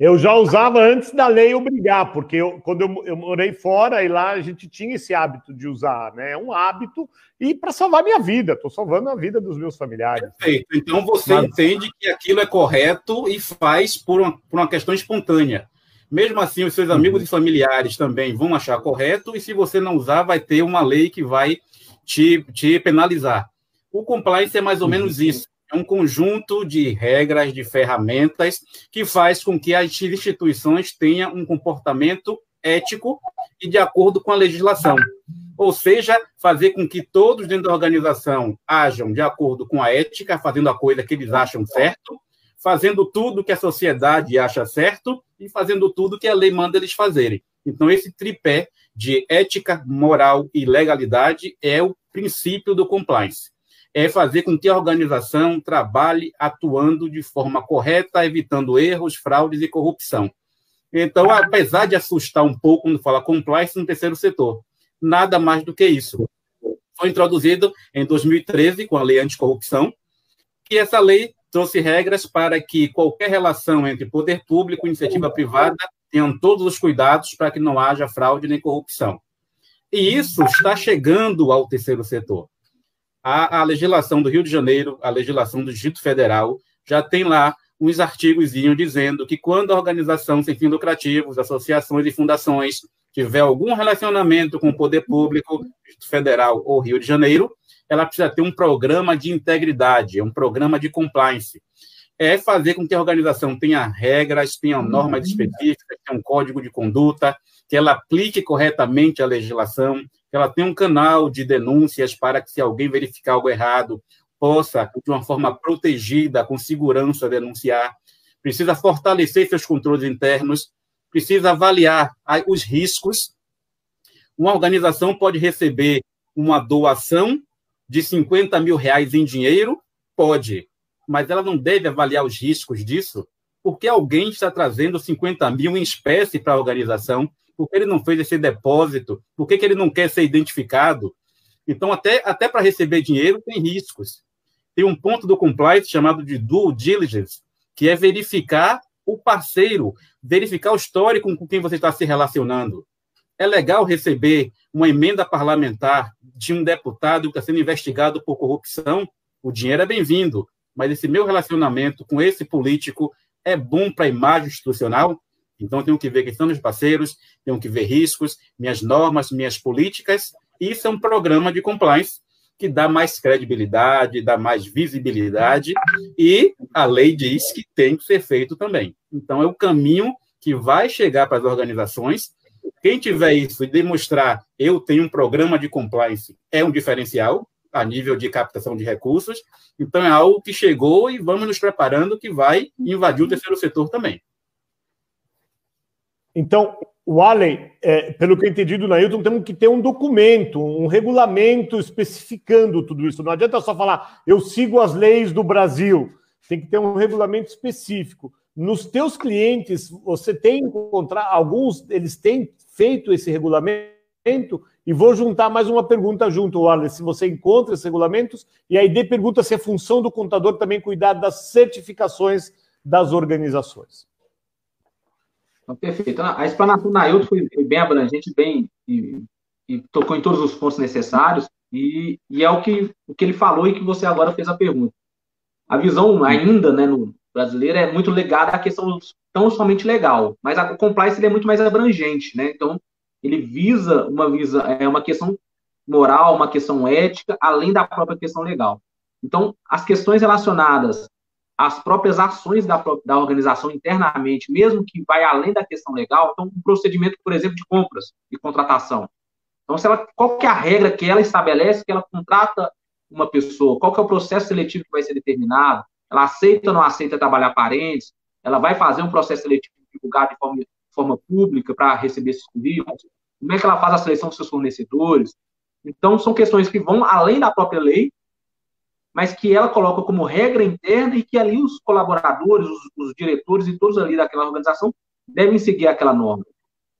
Eu já usava antes da lei obrigar, porque eu, quando eu, eu, morei fora e lá a gente tinha esse hábito de usar, né? É um hábito e para salvar minha vida, estou salvando a vida dos meus familiares. Perfeito. Então você Mas... entende que aquilo é correto e faz por uma, por uma questão espontânea. Mesmo assim, os seus uhum. amigos e familiares também vão achar correto, e se você não usar, vai ter uma lei que vai te, te penalizar. O compliance é mais ou menos uhum. isso. É um conjunto de regras, de ferramentas, que faz com que as instituições tenham um comportamento ético e de acordo com a legislação. Ou seja, fazer com que todos dentro da organização ajam de acordo com a ética, fazendo a coisa que eles acham certo, fazendo tudo que a sociedade acha certo e fazendo tudo que a lei manda eles fazerem. Então, esse tripé de ética, moral e legalidade é o princípio do compliance. É fazer com que a organização trabalhe atuando de forma correta, evitando erros, fraudes e corrupção. Então, apesar de assustar um pouco quando fala compliance no terceiro setor, nada mais do que isso. Foi introduzido em 2013 com a Lei Anticorrupção, e essa lei trouxe regras para que qualquer relação entre poder público e iniciativa privada tenham todos os cuidados para que não haja fraude nem corrupção. E isso está chegando ao terceiro setor. A, a legislação do Rio de Janeiro, a legislação do Distrito Federal, já tem lá uns artigos dizendo que quando a organização sem fins lucrativos, associações e fundações tiver algum relacionamento com o poder público, federal ou Rio de Janeiro, ela precisa ter um programa de integridade, um programa de compliance. É fazer com que a organização tenha regras, tenha normas específicas, tenha um código de conduta, que ela aplique corretamente a legislação, que ela tenha um canal de denúncias para que, se alguém verificar algo errado, possa, de uma forma protegida, com segurança, denunciar. Precisa fortalecer seus controles internos, precisa avaliar os riscos. Uma organização pode receber uma doação de 50 mil reais em dinheiro? Pode, mas ela não deve avaliar os riscos disso, porque alguém está trazendo 50 mil em espécie para a organização, porque ele não fez esse depósito, por que ele não quer ser identificado. Então, até, até para receber dinheiro, tem riscos. Tem um ponto do compliance chamado de due diligence, que é verificar o parceiro, verificar o histórico com quem você está se relacionando. É legal receber uma emenda parlamentar de um deputado que está sendo investigado por corrupção, o dinheiro é bem-vindo, mas esse meu relacionamento com esse político é bom para a imagem institucional? Então, tenho que ver quem são meus parceiros, tenho que ver riscos, minhas normas, minhas políticas. Isso é um programa de compliance que dá mais credibilidade, dá mais visibilidade, e a lei diz que tem que ser feito também. Então, é o caminho que vai chegar para as organizações quem tiver isso e demonstrar eu tenho um programa de compliance, é um diferencial a nível de captação de recursos. Então, é algo que chegou e vamos nos preparando que vai invadir o terceiro setor também. Então, o Allen, é, pelo que eu entendi do Nailton, temos que ter um documento, um regulamento especificando tudo isso. Não adianta só falar, eu sigo as leis do Brasil. Tem que ter um regulamento específico. Nos teus clientes, você tem encontrar alguns, eles têm feito esse regulamento? E vou juntar mais uma pergunta junto, Wallace, se você encontra esses regulamentos, e aí de pergunta se é função do contador também cuidar das certificações das organizações. Perfeito. A explanação da Ailton foi, foi, bem abrangente, bem e, e, tocou em todos os pontos necessários, e, e, é o que, o que ele falou e que você agora fez a pergunta. A visão ainda, né, no, brasileira é muito ligada à questão tão somente legal, mas a, o compliance é muito mais abrangente, né? Então, ele visa uma visa é uma questão moral, uma questão ética, além da própria questão legal. Então, as questões relacionadas às próprias ações da, da organização internamente, mesmo que vai além da questão legal, então, um procedimento, por exemplo, de compras e contratação. Então, se ela, qual que é a regra que ela estabelece que ela contrata uma pessoa? Qual que é o processo seletivo que vai ser determinado? ela aceita ou não aceita trabalhar parentes, ela vai fazer um processo seletivo divulgado de forma, de forma pública para receber esses currículos, como é que ela faz a seleção dos seus fornecedores. Então, são questões que vão além da própria lei, mas que ela coloca como regra interna e que ali os colaboradores, os, os diretores e todos ali daquela organização devem seguir aquela norma.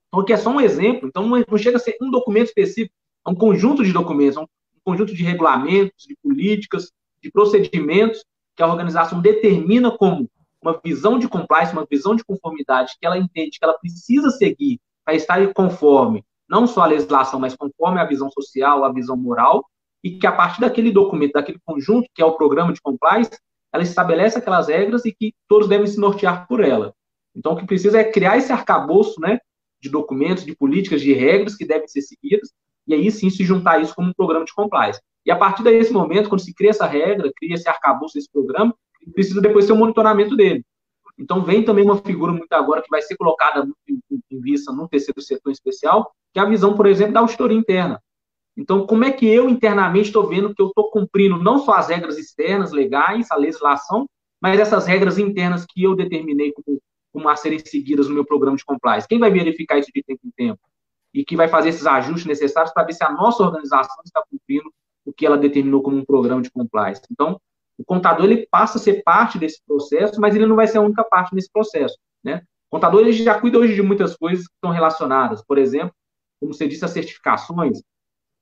Então, aqui é só um exemplo, então não chega a ser um documento específico, é um conjunto de documentos, é um conjunto de regulamentos, de políticas, de procedimentos que a organização determina como uma visão de compliance, uma visão de conformidade que ela entende que ela precisa seguir para estar conforme, não só a legislação, mas conforme a visão social, a visão moral, e que a partir daquele documento, daquele conjunto que é o programa de compliance, ela estabelece aquelas regras e que todos devem se nortear por ela. Então, o que precisa é criar esse arcabouço, né, de documentos, de políticas, de regras que devem ser seguidas, e aí sim se juntar isso como um programa de compliance. E a partir desse momento, quando se cria essa regra, cria esse arcabouço desse programa, precisa depois ter um monitoramento dele. Então, vem também uma figura muito agora que vai ser colocada em, em vista no terceiro setor especial, que é a visão, por exemplo, da auditoria interna. Então, como é que eu internamente estou vendo que eu estou cumprindo não só as regras externas, legais, a legislação, mas essas regras internas que eu determinei como, como a serem seguidas no meu programa de compliance? Quem vai verificar isso de tempo em tempo? E que vai fazer esses ajustes necessários para ver se a nossa organização está cumprindo o que ela determinou como um programa de compliance. Então, o contador ele passa a ser parte desse processo, mas ele não vai ser a única parte desse processo, né? O contador ele já cuida hoje de muitas coisas que estão relacionadas, por exemplo, como você disse, as certificações,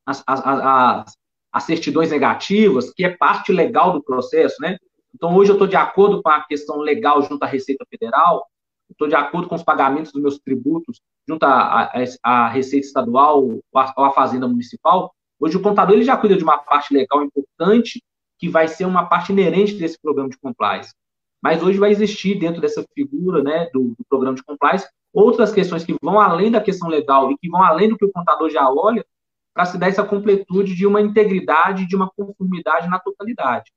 as, as, as, as certidões negativas, que é parte legal do processo, né? Então, hoje eu estou de acordo com a questão legal junto à Receita Federal, estou de acordo com os pagamentos dos meus tributos junto à, à, à Receita Estadual ou à, à Fazenda Municipal. Hoje o contador ele já cuida de uma parte legal importante que vai ser uma parte inerente desse programa de compliance. Mas hoje vai existir dentro dessa figura, né, do, do programa de compliance, outras questões que vão além da questão legal e que vão além do que o contador já olha, para se dar essa completude de uma integridade, de uma conformidade na totalidade.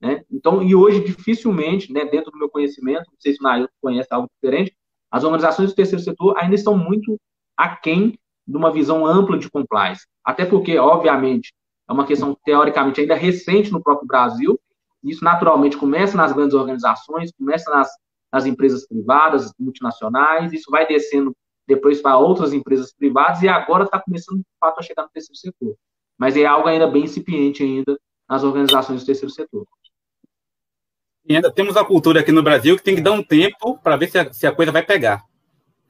Né? Então, e hoje, dificilmente, né, dentro do meu conhecimento, não sei se o Nail conhece algo diferente, as organizações do terceiro setor ainda estão muito aquém de uma visão ampla de compliance. Até porque, obviamente, é uma questão teoricamente ainda recente no próprio Brasil. Isso naturalmente começa nas grandes organizações, começa nas, nas empresas privadas, multinacionais, isso vai descendo depois para outras empresas privadas e agora está começando de fato a chegar no terceiro setor. Mas é algo ainda bem incipiente ainda nas organizações do terceiro setor. E ainda temos a cultura aqui no Brasil que tem que dar um tempo para ver se a, se a, coisa vai pegar.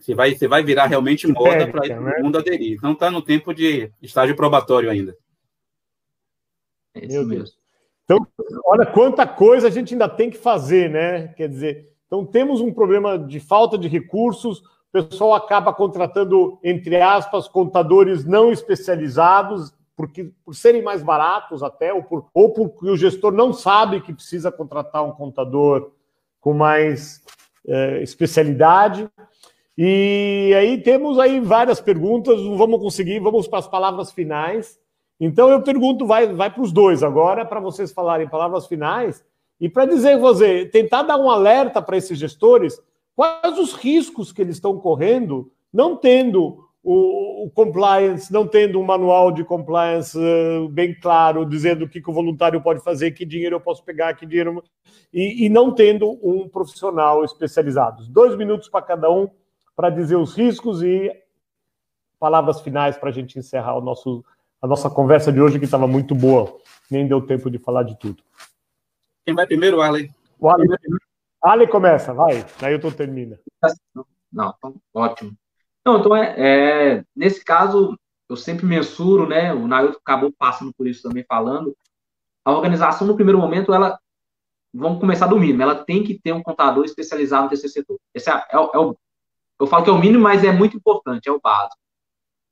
Se vai, se vai virar realmente moda para né? o mundo aderir. Não está no tempo de estágio probatório ainda. É Meu Deus. Então, olha quanta coisa a gente ainda tem que fazer, né? Quer dizer, então temos um problema de falta de recursos, o pessoal acaba contratando, entre aspas, contadores não especializados, porque, por serem mais baratos até, ou, por, ou porque o gestor não sabe que precisa contratar um contador com mais é, especialidade. E aí temos aí várias perguntas, não vamos conseguir, vamos para as palavras finais. Então eu pergunto, vai, vai para os dois agora, para vocês falarem palavras finais e para dizer você, tentar dar um alerta para esses gestores, quais os riscos que eles estão correndo, não tendo o, o, compliance, não tendo um manual de compliance uh, bem claro, dizendo o que, que, o voluntário pode fazer, que dinheiro eu posso pegar, que dinheiro. E, e não tendo um profissional especializado. Dois minutos para cada um para dizer os riscos e palavras finais para a gente encerrar o nosso a nossa conversa de hoje, que estava muito boa. Nem deu tempo de falar de tudo. Quem vai primeiro, Arley? O Arley, Arley começa, vai. Nailton termina. Não, então, ótimo. Não, então, é, é, nesse caso, eu sempre mensuro, né? O Nailton acabou passando por isso também falando. A organização, no primeiro momento, ela. Vamos começar do mínimo. Ela tem que ter um contador especializado no terceiro setor. Esse é, é, é o, eu falo que é o mínimo, mas é muito importante, é o básico.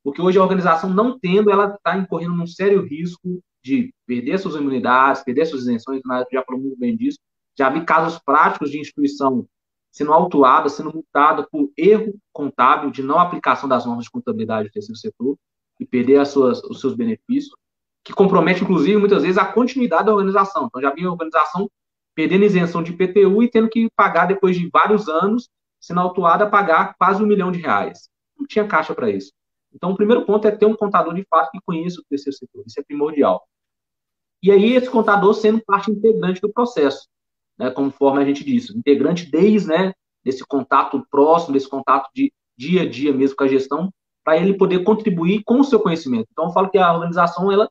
Porque hoje a organização não tendo, ela está incorrendo num sério risco de perder suas imunidades, perder suas isenções, o já falou muito bem disso. Já vi casos práticos de instituição sendo autuada, sendo multada por erro contábil de não aplicação das normas de contabilidade do terceiro setor e perder as suas, os seus benefícios, que compromete, inclusive, muitas vezes, a continuidade da organização. Então, já vi a organização perdendo isenção de IPTU e tendo que pagar, depois de vários anos, sendo autuada, pagar quase um milhão de reais. Não tinha caixa para isso. Então, o primeiro ponto é ter um contador de fato que conheça o terceiro setor. Isso é primordial. E aí, esse contador sendo parte integrante do processo, né, conforme a gente disse, integrante desde né, contato próximo, desse contato de dia a dia mesmo com a gestão, para ele poder contribuir com o seu conhecimento. Então, eu falo que a organização ela,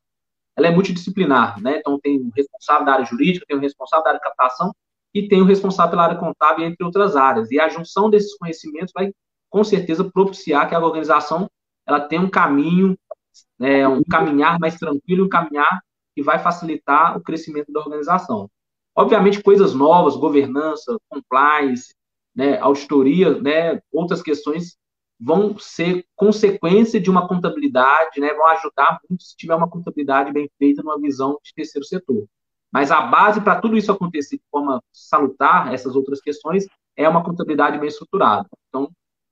ela é multidisciplinar. Né? Então, tem o responsável da área jurídica, tem o responsável da área de captação e tem o responsável pela área contábil, entre outras áreas. E a junção desses conhecimentos vai, com certeza, propiciar que a organização ela tem um caminho, é, um caminhar mais tranquilo, um caminhar que vai facilitar o crescimento da organização. Obviamente, coisas novas, governança, compliance, né, auditoria, né, outras questões vão ser consequência de uma contabilidade, né, vão ajudar muito se tiver uma contabilidade bem feita numa visão de terceiro setor. Mas a base para tudo isso acontecer de forma salutar, essas outras questões, é uma contabilidade bem estruturada. Então,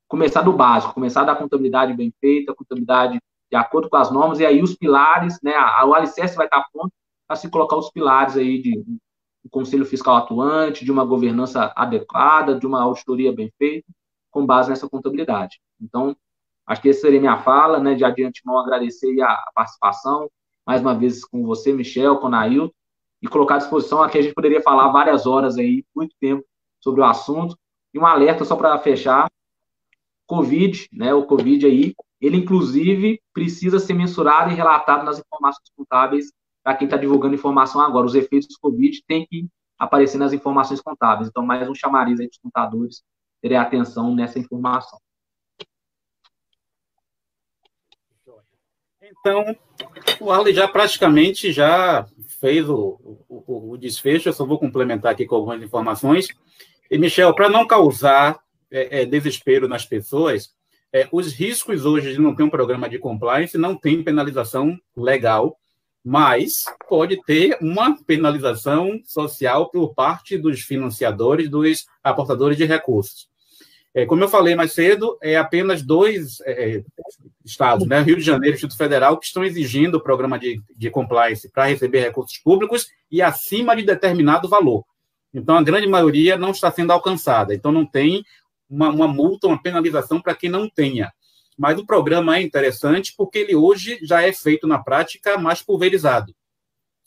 começar do básico, começar da contabilidade bem feita, contabilidade de acordo com as normas, e aí os pilares, né, a, o alicerce vai estar pronto para se colocar os pilares aí de um conselho fiscal atuante, de uma governança adequada, de uma auditoria bem feita, com base nessa contabilidade. Então, acho que essa seria minha fala, né, de adiante não agradecer a participação, mais uma vez com você, Michel, com o Nail, e colocar à disposição aqui a gente poderia falar várias horas aí, muito tempo, sobre o assunto, e um alerta só para fechar, Covid, né, o Covid aí, ele inclusive precisa ser mensurado e relatado nas informações contábeis para quem está divulgando informação agora. Os efeitos do Covid têm que aparecer nas informações contábeis. Então, mais um chamariz aí dos contadores terem atenção nessa informação. Então, o Arley já praticamente já fez o, o, o, desfecho, eu só vou complementar aqui com algumas informações. E, Michel, para não causar é, é, desespero nas pessoas, é, os riscos hoje de não ter um programa de compliance não tem penalização legal, mas pode ter uma penalização social por parte dos financiadores, dos aportadores de recursos. É, como eu falei mais cedo, é apenas dois é, é estados, né, Rio de Janeiro e Instituto Federal, que estão exigindo o programa de, de compliance para receber recursos públicos e acima de determinado valor. Então, a grande maioria não está sendo alcançada. Então, não tem uma, uma multa, uma penalização para quem não tenha. Mas o programa é interessante porque ele hoje já é feito na prática mais pulverizado.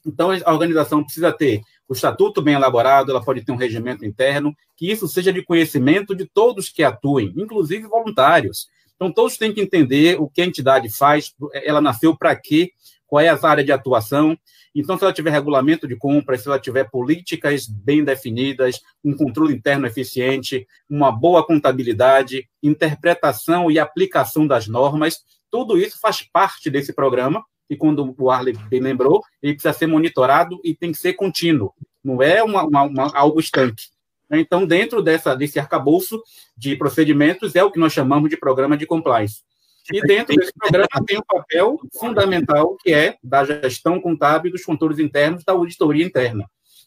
Então, a organização precisa ter o estatuto bem elaborado, ela pode ter um regimento interno, que isso seja de conhecimento de todos que atuem, inclusive voluntários. Então, todos têm que entender o que a entidade faz, ela nasceu para quê, qual é a área de atuação. Então, se ela tiver regulamento de compra, se ela tiver políticas bem definidas, um controle interno eficiente, uma boa contabilidade, interpretação e aplicação das normas, tudo isso faz parte desse programa e quando o Arley bem lembrou, ele precisa ser monitorado e tem que ser contínuo, não é uma, uma, uma, algo estanque. Então, dentro dessa, desse arcabouço de procedimentos, é o que nós chamamos de programa de compliance. E dentro desse programa tem um papel fundamental, que é da gestão contábil, dos controles internos, da auditoria interna.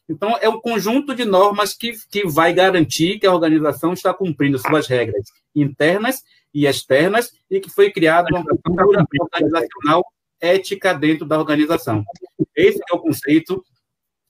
Então, é um conjunto de normas que, que vai garantir que a organização está cumprindo suas regras internas e externas e que foi criada uma cultura organizacional ética dentro da organização. Esse é o conceito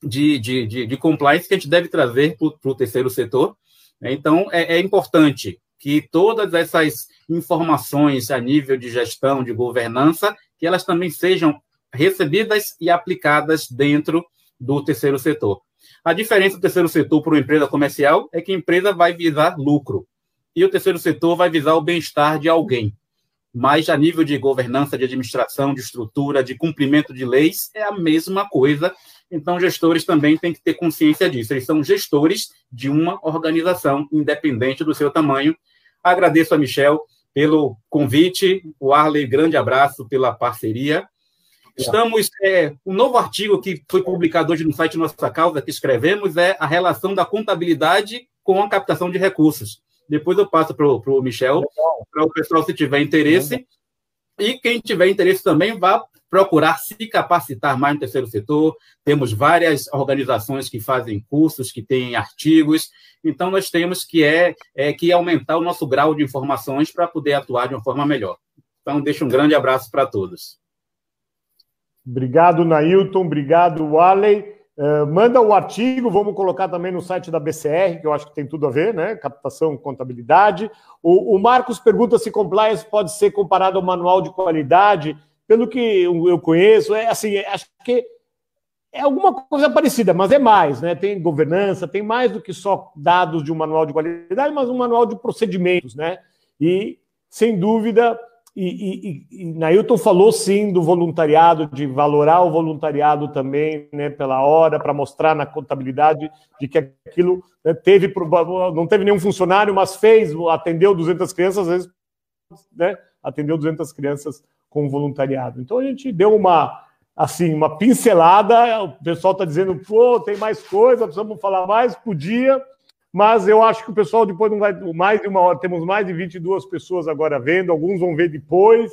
de, de, de, de compliance que a gente deve trazer para o terceiro setor. Então, é, é importante que todas essas informações a nível de gestão, de governança, que elas também sejam recebidas e aplicadas dentro do terceiro setor. A diferença do terceiro setor para uma empresa comercial é que a empresa vai visar lucro e o terceiro setor vai visar o bem-estar de alguém mas a nível de governança, de administração, de estrutura, de cumprimento de leis, é a mesma coisa. Então, gestores também têm que ter consciência disso. Eles são gestores de uma organização, independente do seu tamanho. Agradeço a Michel pelo convite, o Arley, grande abraço pela parceria. Estamos. É, um novo artigo que foi publicado hoje no site Nossa Causa, que escrevemos, é a relação da contabilidade com a captação de recursos. Depois eu passo para o Michel, para o pessoal, se tiver interesse. E quem tiver interesse também, vá procurar se capacitar mais no terceiro setor. Temos várias organizações que fazem cursos, que têm artigos. Então, nós temos que, é, é que aumentar o nosso grau de informações para poder atuar de uma forma melhor. Então, deixo um grande abraço para todos. Obrigado, Nailton. Obrigado, Wally. Uh, manda o artigo, vamos colocar também no site da BCR, que eu acho que tem tudo a ver, né? Captação, contabilidade. O, o Marcos pergunta se compliance pode ser comparado ao manual de qualidade. Pelo que eu conheço, é assim, acho que é alguma coisa parecida, mas é mais, né? Tem governança, tem mais do que só dados de um manual de qualidade, mas um manual de procedimentos, né? E, sem dúvida, e, e, e Nailton falou sim do voluntariado, de valorar o voluntariado também, né, pela hora, para mostrar na contabilidade de que aquilo né, teve, não teve nenhum funcionário, mas fez, atendeu 200 crianças, às vezes, né, atendeu 200 crianças com voluntariado. Então a gente deu uma, assim, uma pincelada, o pessoal está dizendo, pô, tem mais coisa, precisamos falar mais, podia, mas eu acho que o pessoal depois não vai mais de uma hora. Temos mais de 22 pessoas agora vendo, alguns vão ver depois.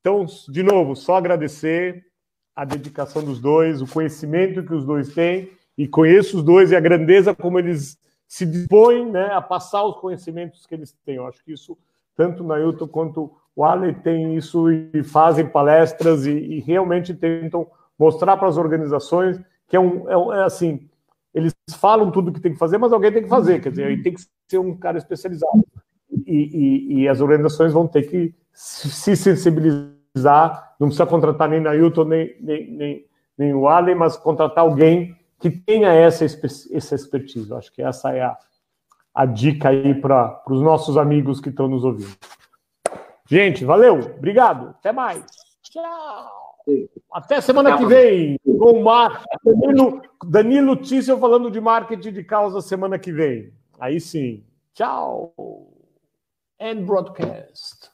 Então, de novo, só agradecer a dedicação dos dois, o conhecimento que os dois têm, e conheço os dois e a grandeza como eles se dispõem né, a passar os conhecimentos que eles têm. Eu acho que isso, tanto o Nailton quanto o Ale tem isso e fazem palestras e, e realmente tentam mostrar para as organizações que é, um, é, é assim, eles falam tudo que tem que fazer, mas alguém tem que fazer, quer dizer, aí tem que ser um cara especializado. E, e, e as organizações vão ter que se sensibilizar, não precisa contratar nem Nailton, nem, nem, nem, nem o Ale, mas contratar alguém que tenha essa, essa expertise. Eu acho que essa é a, a dica aí para os nossos amigos que estão nos ouvindo. Gente, valeu, obrigado, até mais. Tchau. Até semana que vem, com Mar... Danilo, Danilo Tício falando de marketing de causa semana que vem. Aí sim. Tchau. And broadcast.